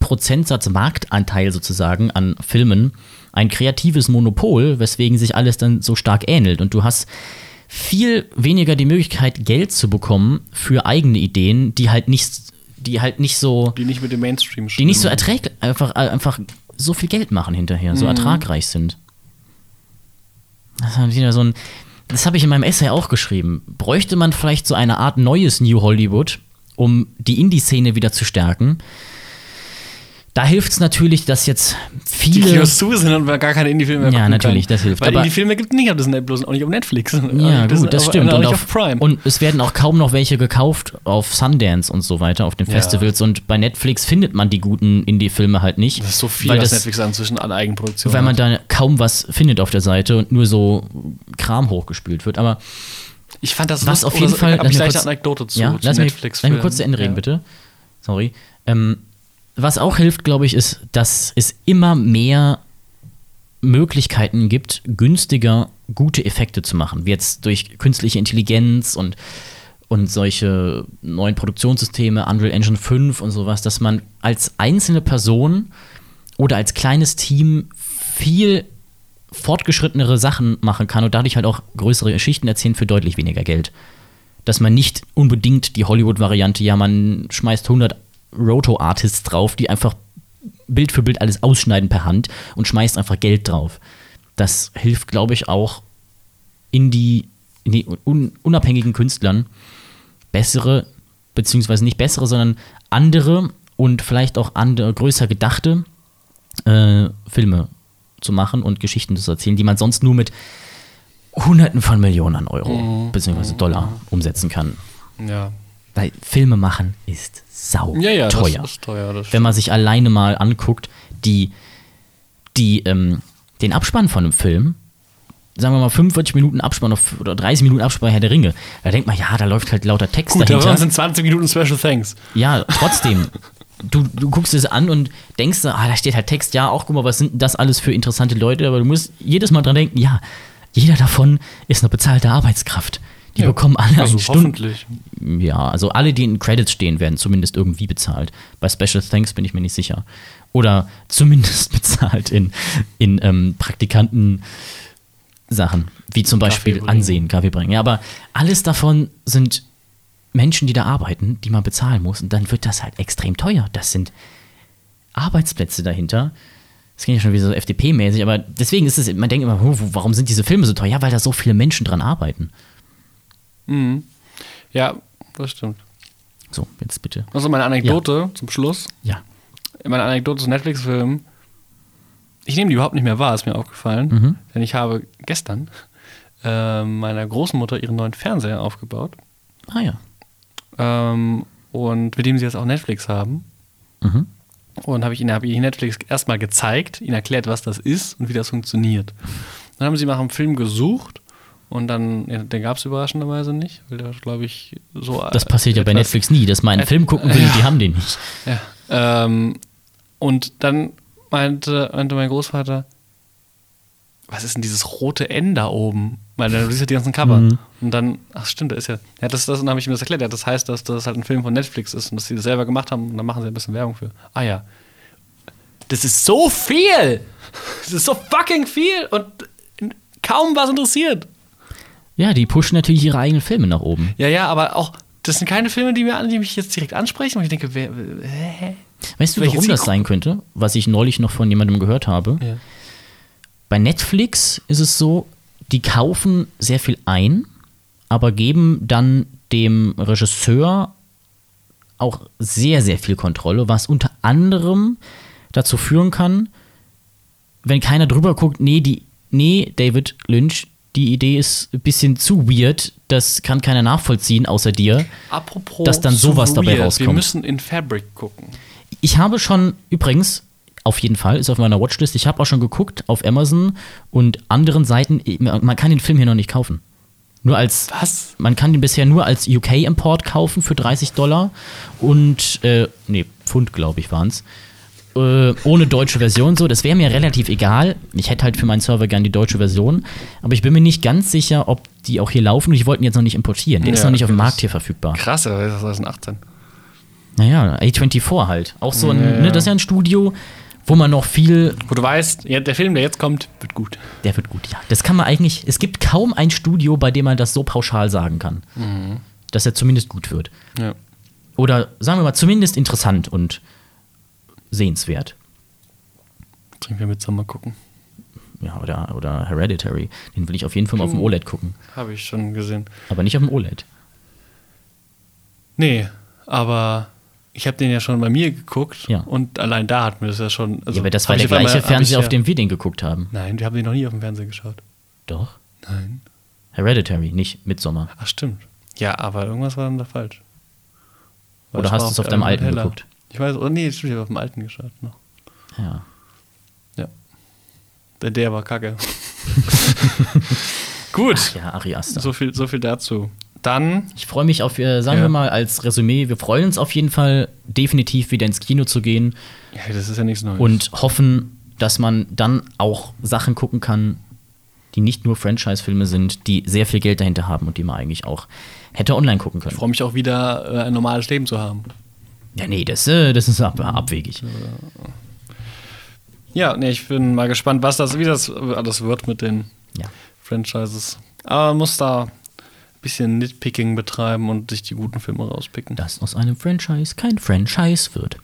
Prozentsatz Marktanteil sozusagen an Filmen ein kreatives Monopol, weswegen sich alles dann so stark ähnelt. Und du hast viel weniger die Möglichkeit, Geld zu bekommen für eigene Ideen, die halt nicht, die halt nicht so Die nicht mit dem Mainstream die nicht so stimmen. erträglich, einfach, einfach so viel Geld machen hinterher, Mhm. so ertragreich sind. Das ist wieder so ein. Das habe ich in meinem Essay auch geschrieben. Bräuchte man vielleicht so eine Art neues New Hollywood, um die Indie-Szene wieder zu stärken? Da hilft es natürlich, dass jetzt die viele. Kinos zu sind und gar keine Indie-Filme mehr Ja, natürlich, können. das hilft. Weil Aber- Indie-Filme gibt es nicht auf Disney Plus und auch nicht auf Netflix. Ja, gut, das stimmt. Und, auf, auf Prime. und es werden auch kaum noch welche gekauft auf Sundance und so weiter, auf den Ja. Festivals. Und bei Netflix findet man die guten Indie-Filme halt nicht. das ist so viel, weil das, Netflix inzwischen an Eigenproduktion weil man da kaum was findet auf der Seite und nur so Kram hochgespült wird. Aber Ich fand das was auf jeden so- Fall. Hab ich kurz- eine Anekdote zu, ja, zu lass, Netflix. lass mir kurz zu Ende reden, bitte. Sorry. Ähm, was auch hilft, glaube ich, ist, dass es immer mehr Möglichkeiten gibt, günstiger gute Effekte zu machen. Wie jetzt durch künstliche Intelligenz und, und solche neuen Produktionssysteme, Unreal Engine 5 und sowas, dass man als einzelne Person oder als kleines Team viel fortgeschrittenere Sachen machen kann und dadurch halt auch größere Geschichten erzählen für deutlich weniger Geld. Dass man nicht unbedingt die Hollywood-Variante, ja, man schmeißt 100 Roto-Artists drauf, die einfach Bild für Bild alles ausschneiden per Hand und schmeißt einfach Geld drauf. Das hilft, glaube ich, auch in die, in die un, unabhängigen Künstlern bessere, beziehungsweise nicht bessere, sondern andere und vielleicht auch andere, größer gedachte äh, Filme zu machen und Geschichten zu erzählen, die man sonst nur mit Hunderten von Millionen an Euro Mhm. beziehungsweise Dollar umsetzen kann. Ja. Weil Filme machen ist sau Ja, ja, teuer. teuer. Wenn man sich alleine mal anguckt, die, die, ähm, den Abspann von einem Film, sagen wir mal 45 Minuten Abspann auf, oder 30 Minuten Abspann Herr der Ringe, da denkt man, ja, da läuft halt lauter Text Gut, dahinter. da sind 20 Minuten Special Thanks. Ja, trotzdem. Du, du guckst es an und denkst, ah, da steht halt Text, ja, auch guck mal, was sind das alles für interessante Leute, aber du musst jedes Mal dran denken, ja, jeder davon ist eine bezahlte Arbeitskraft. Die Ja, bekommen alle Also eine Stunde. hoffentlich. Ja, also alle, die in Credits stehen, werden zumindest irgendwie bezahlt. Bei Special Thanks bin ich mir nicht sicher. Oder zumindest bezahlt in, in ähm, Praktikanten. Sachen, wie zum Beispiel Kaffee. Ansehen, Kaffee bringen. Ja, aber alles davon sind Menschen, die da arbeiten, die man bezahlen muss. Und dann wird das halt extrem teuer. Das sind Arbeitsplätze dahinter. Das klingt ja schon wieder so FDP-mäßig, aber deswegen ist es, man denkt immer, "Huh, warum sind diese Filme so teuer? Ja, weil da so viele Menschen dran arbeiten. Mhm. Ja, das stimmt. So, jetzt bitte. Also meine Anekdote zum Schluss. Ja. Meine Anekdote zu Netflix-Filmen. Ich nehme die überhaupt nicht mehr wahr, ist mir aufgefallen. Mhm. Denn ich habe gestern äh, meiner Großmutter ihren neuen Fernseher aufgebaut. Ah ja. Ähm, und mit dem sie jetzt auch Netflix haben. Mhm. Und habe ich ihnen, hab ich ihnen Netflix erstmal gezeigt, ihnen erklärt, was das ist und wie das funktioniert. Dann haben sie nach einem Film gesucht und dann, ja, den gab es überraschenderweise nicht, weil der, glaube ich, so. Das passiert ja bei Netflix nie, dass man einen Film gucken will, die haben den nicht. Ja. Ähm, und dann meinte, meinte mein Großvater, was ist denn dieses rote N da oben? Weil du siehst ja die ganzen Cover. Mhm. Und dann, ach stimmt, da ist ja. Ja, das, das dann habe ich ihm das erklärt. Ja, das heißt, dass das halt ein Film von Netflix ist und dass sie das selber gemacht haben und dann machen sie ein bisschen Werbung für. Ah ja. Das ist so viel! Das ist so fucking viel und kaum was interessiert. Ja, die pushen natürlich ihre eigenen Filme nach oben. Ja, ja, aber auch, das sind keine Filme, die, mir, die mich jetzt direkt ansprechen. Und ich denke, wer, hä? Weißt du, Welche warum das Zielgruppe? sein könnte? Was ich neulich noch von jemandem gehört habe. Ja. Bei Netflix ist es so, die kaufen sehr viel ein, aber geben dann dem Regisseur auch sehr, sehr viel Kontrolle, was unter anderem dazu führen kann, wenn keiner drüber guckt, nee, die, nee, David Lynch, die Idee ist ein bisschen zu weird, das kann keiner nachvollziehen außer dir. Apropos, Dass dann sowas so dabei weird, Wir rauskommt. müssen in Fabric gucken. Ich habe schon, übrigens, auf jeden Fall, ist auf meiner Watchlist, ich habe auch schon geguckt auf Amazon und anderen Seiten, man kann den Film hier noch nicht kaufen. Nur als, Was? man kann den bisher nur als UK-Import kaufen für 30 Dollar und, äh, nee, Pfund, glaube ich, waren es. Äh, ohne deutsche Version so, das wäre mir relativ egal. Ich hätte halt für meinen Server gern die deutsche Version, aber ich bin mir nicht ganz sicher, ob die auch hier laufen und ich wollte ihn jetzt noch nicht importieren. Der ist Ja, noch nicht auf dem Markt hier verfügbar. Krass, aber das ist 2018. Naja, A24 halt. Auch so ein, Ja. Ne, das ist ja ein Studio, wo man noch viel. Wo du weißt, ja, der Film, der jetzt kommt, wird gut. Der wird gut, ja. Das kann man eigentlich. Es gibt kaum ein Studio, bei dem man das so pauschal sagen kann. Dass er zumindest gut wird. Ja. Oder sagen wir mal, zumindest interessant und sehenswert. Trinken wir mit Sommer gucken. Ja, oder, oder Hereditary. Den will ich auf jeden Fall mal auf dem. OLED gucken. Habe ich schon gesehen. Aber nicht auf dem OLED. Nee, aber ich habe den ja schon bei mir geguckt Ja. und allein da hat mir das ja schon. Also ja, aber das war der einmal- gleiche hab Fernseher, auf dem wir den geguckt haben. Nein, wir haben den noch nie auf dem Fernseher geschaut. Doch. Nein. Hereditary, nicht Midsommar. Ach, stimmt. Ja, aber irgendwas war dann da falsch. Weil Oder es hast du es auf deinem alten alten heller. geguckt? Ich weiß, oh nee, stimmt, ich habe auf dem alten geschaut noch. Ja. Ja. Der, der war kacke. Gut. Ja, Ari Aster. So viel, so viel dazu. Dann, Ich freue mich auf, äh, sagen Ja. wir mal als Resümee, wir freuen uns auf jeden Fall definitiv wieder ins Kino zu gehen ja, das ist ja nichts Neues. und hoffen, dass man dann auch Sachen gucken kann, die nicht nur Franchise-Filme sind, die sehr viel Geld dahinter haben und die man eigentlich auch hätte online gucken Ich können. freue mich auch wieder, äh, ein normales Leben zu haben. Ja, nee, das, äh, das ist ab, abwegig. Ja, nee, ich bin mal gespannt, was das, wie das alles wird mit den Ja. Franchises. Aber man muss da ein bisschen Nitpicking betreiben und sich die guten Filme rauspicken. Dass aus einem Franchise kein Franchise wird.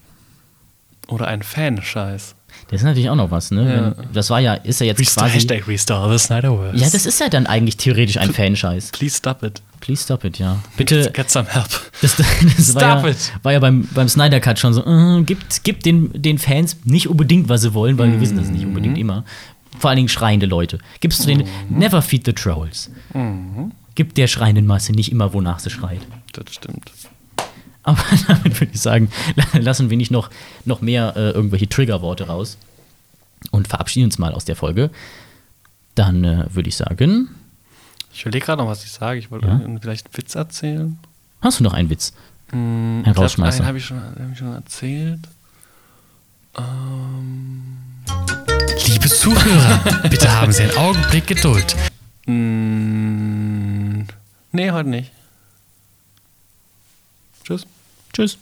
Oder ein Fan-Scheiß. Das ist natürlich auch noch was, ne? Ja. Wenn, das war ja, ist ja jetzt quasi. Hashtag Restore the Snyderverse. Ja, das ist ja dann eigentlich theoretisch ein Fanscheiß. Please stop it. Please stop it, ja. Bitte. Get some help. Das, das war, Stop ja, it. war ja beim, beim Snyder Cut schon so, äh, gibt, gibt den, den Fans nicht unbedingt, was sie wollen, weil wir wissen das nicht unbedingt Mhm. immer. Vor allen Dingen schreiende Leute. Gibst du den Never Feed the Trolls. Mhm. Gibt der schreienden Masse nicht immer, wonach sie schreit. Das stimmt. Aber damit würde ich sagen, lassen wir nicht noch, noch mehr äh, irgendwelche Triggerworte raus und verabschieden uns mal aus der Folge. Dann äh, würde ich sagen, Ich überlege gerade noch, was ich sage. Ich wollte Ja? vielleicht einen Witz erzählen. hast du noch einen Witz? Hm, Ein Rausschmeißer. einen habe ich, schon- hab ich schon erzählt. Ähm, Liebe Zuhörer, bitte haben Sie einen Augenblick Geduld. mh, nee, heute nicht. Tschüss. Tschüss.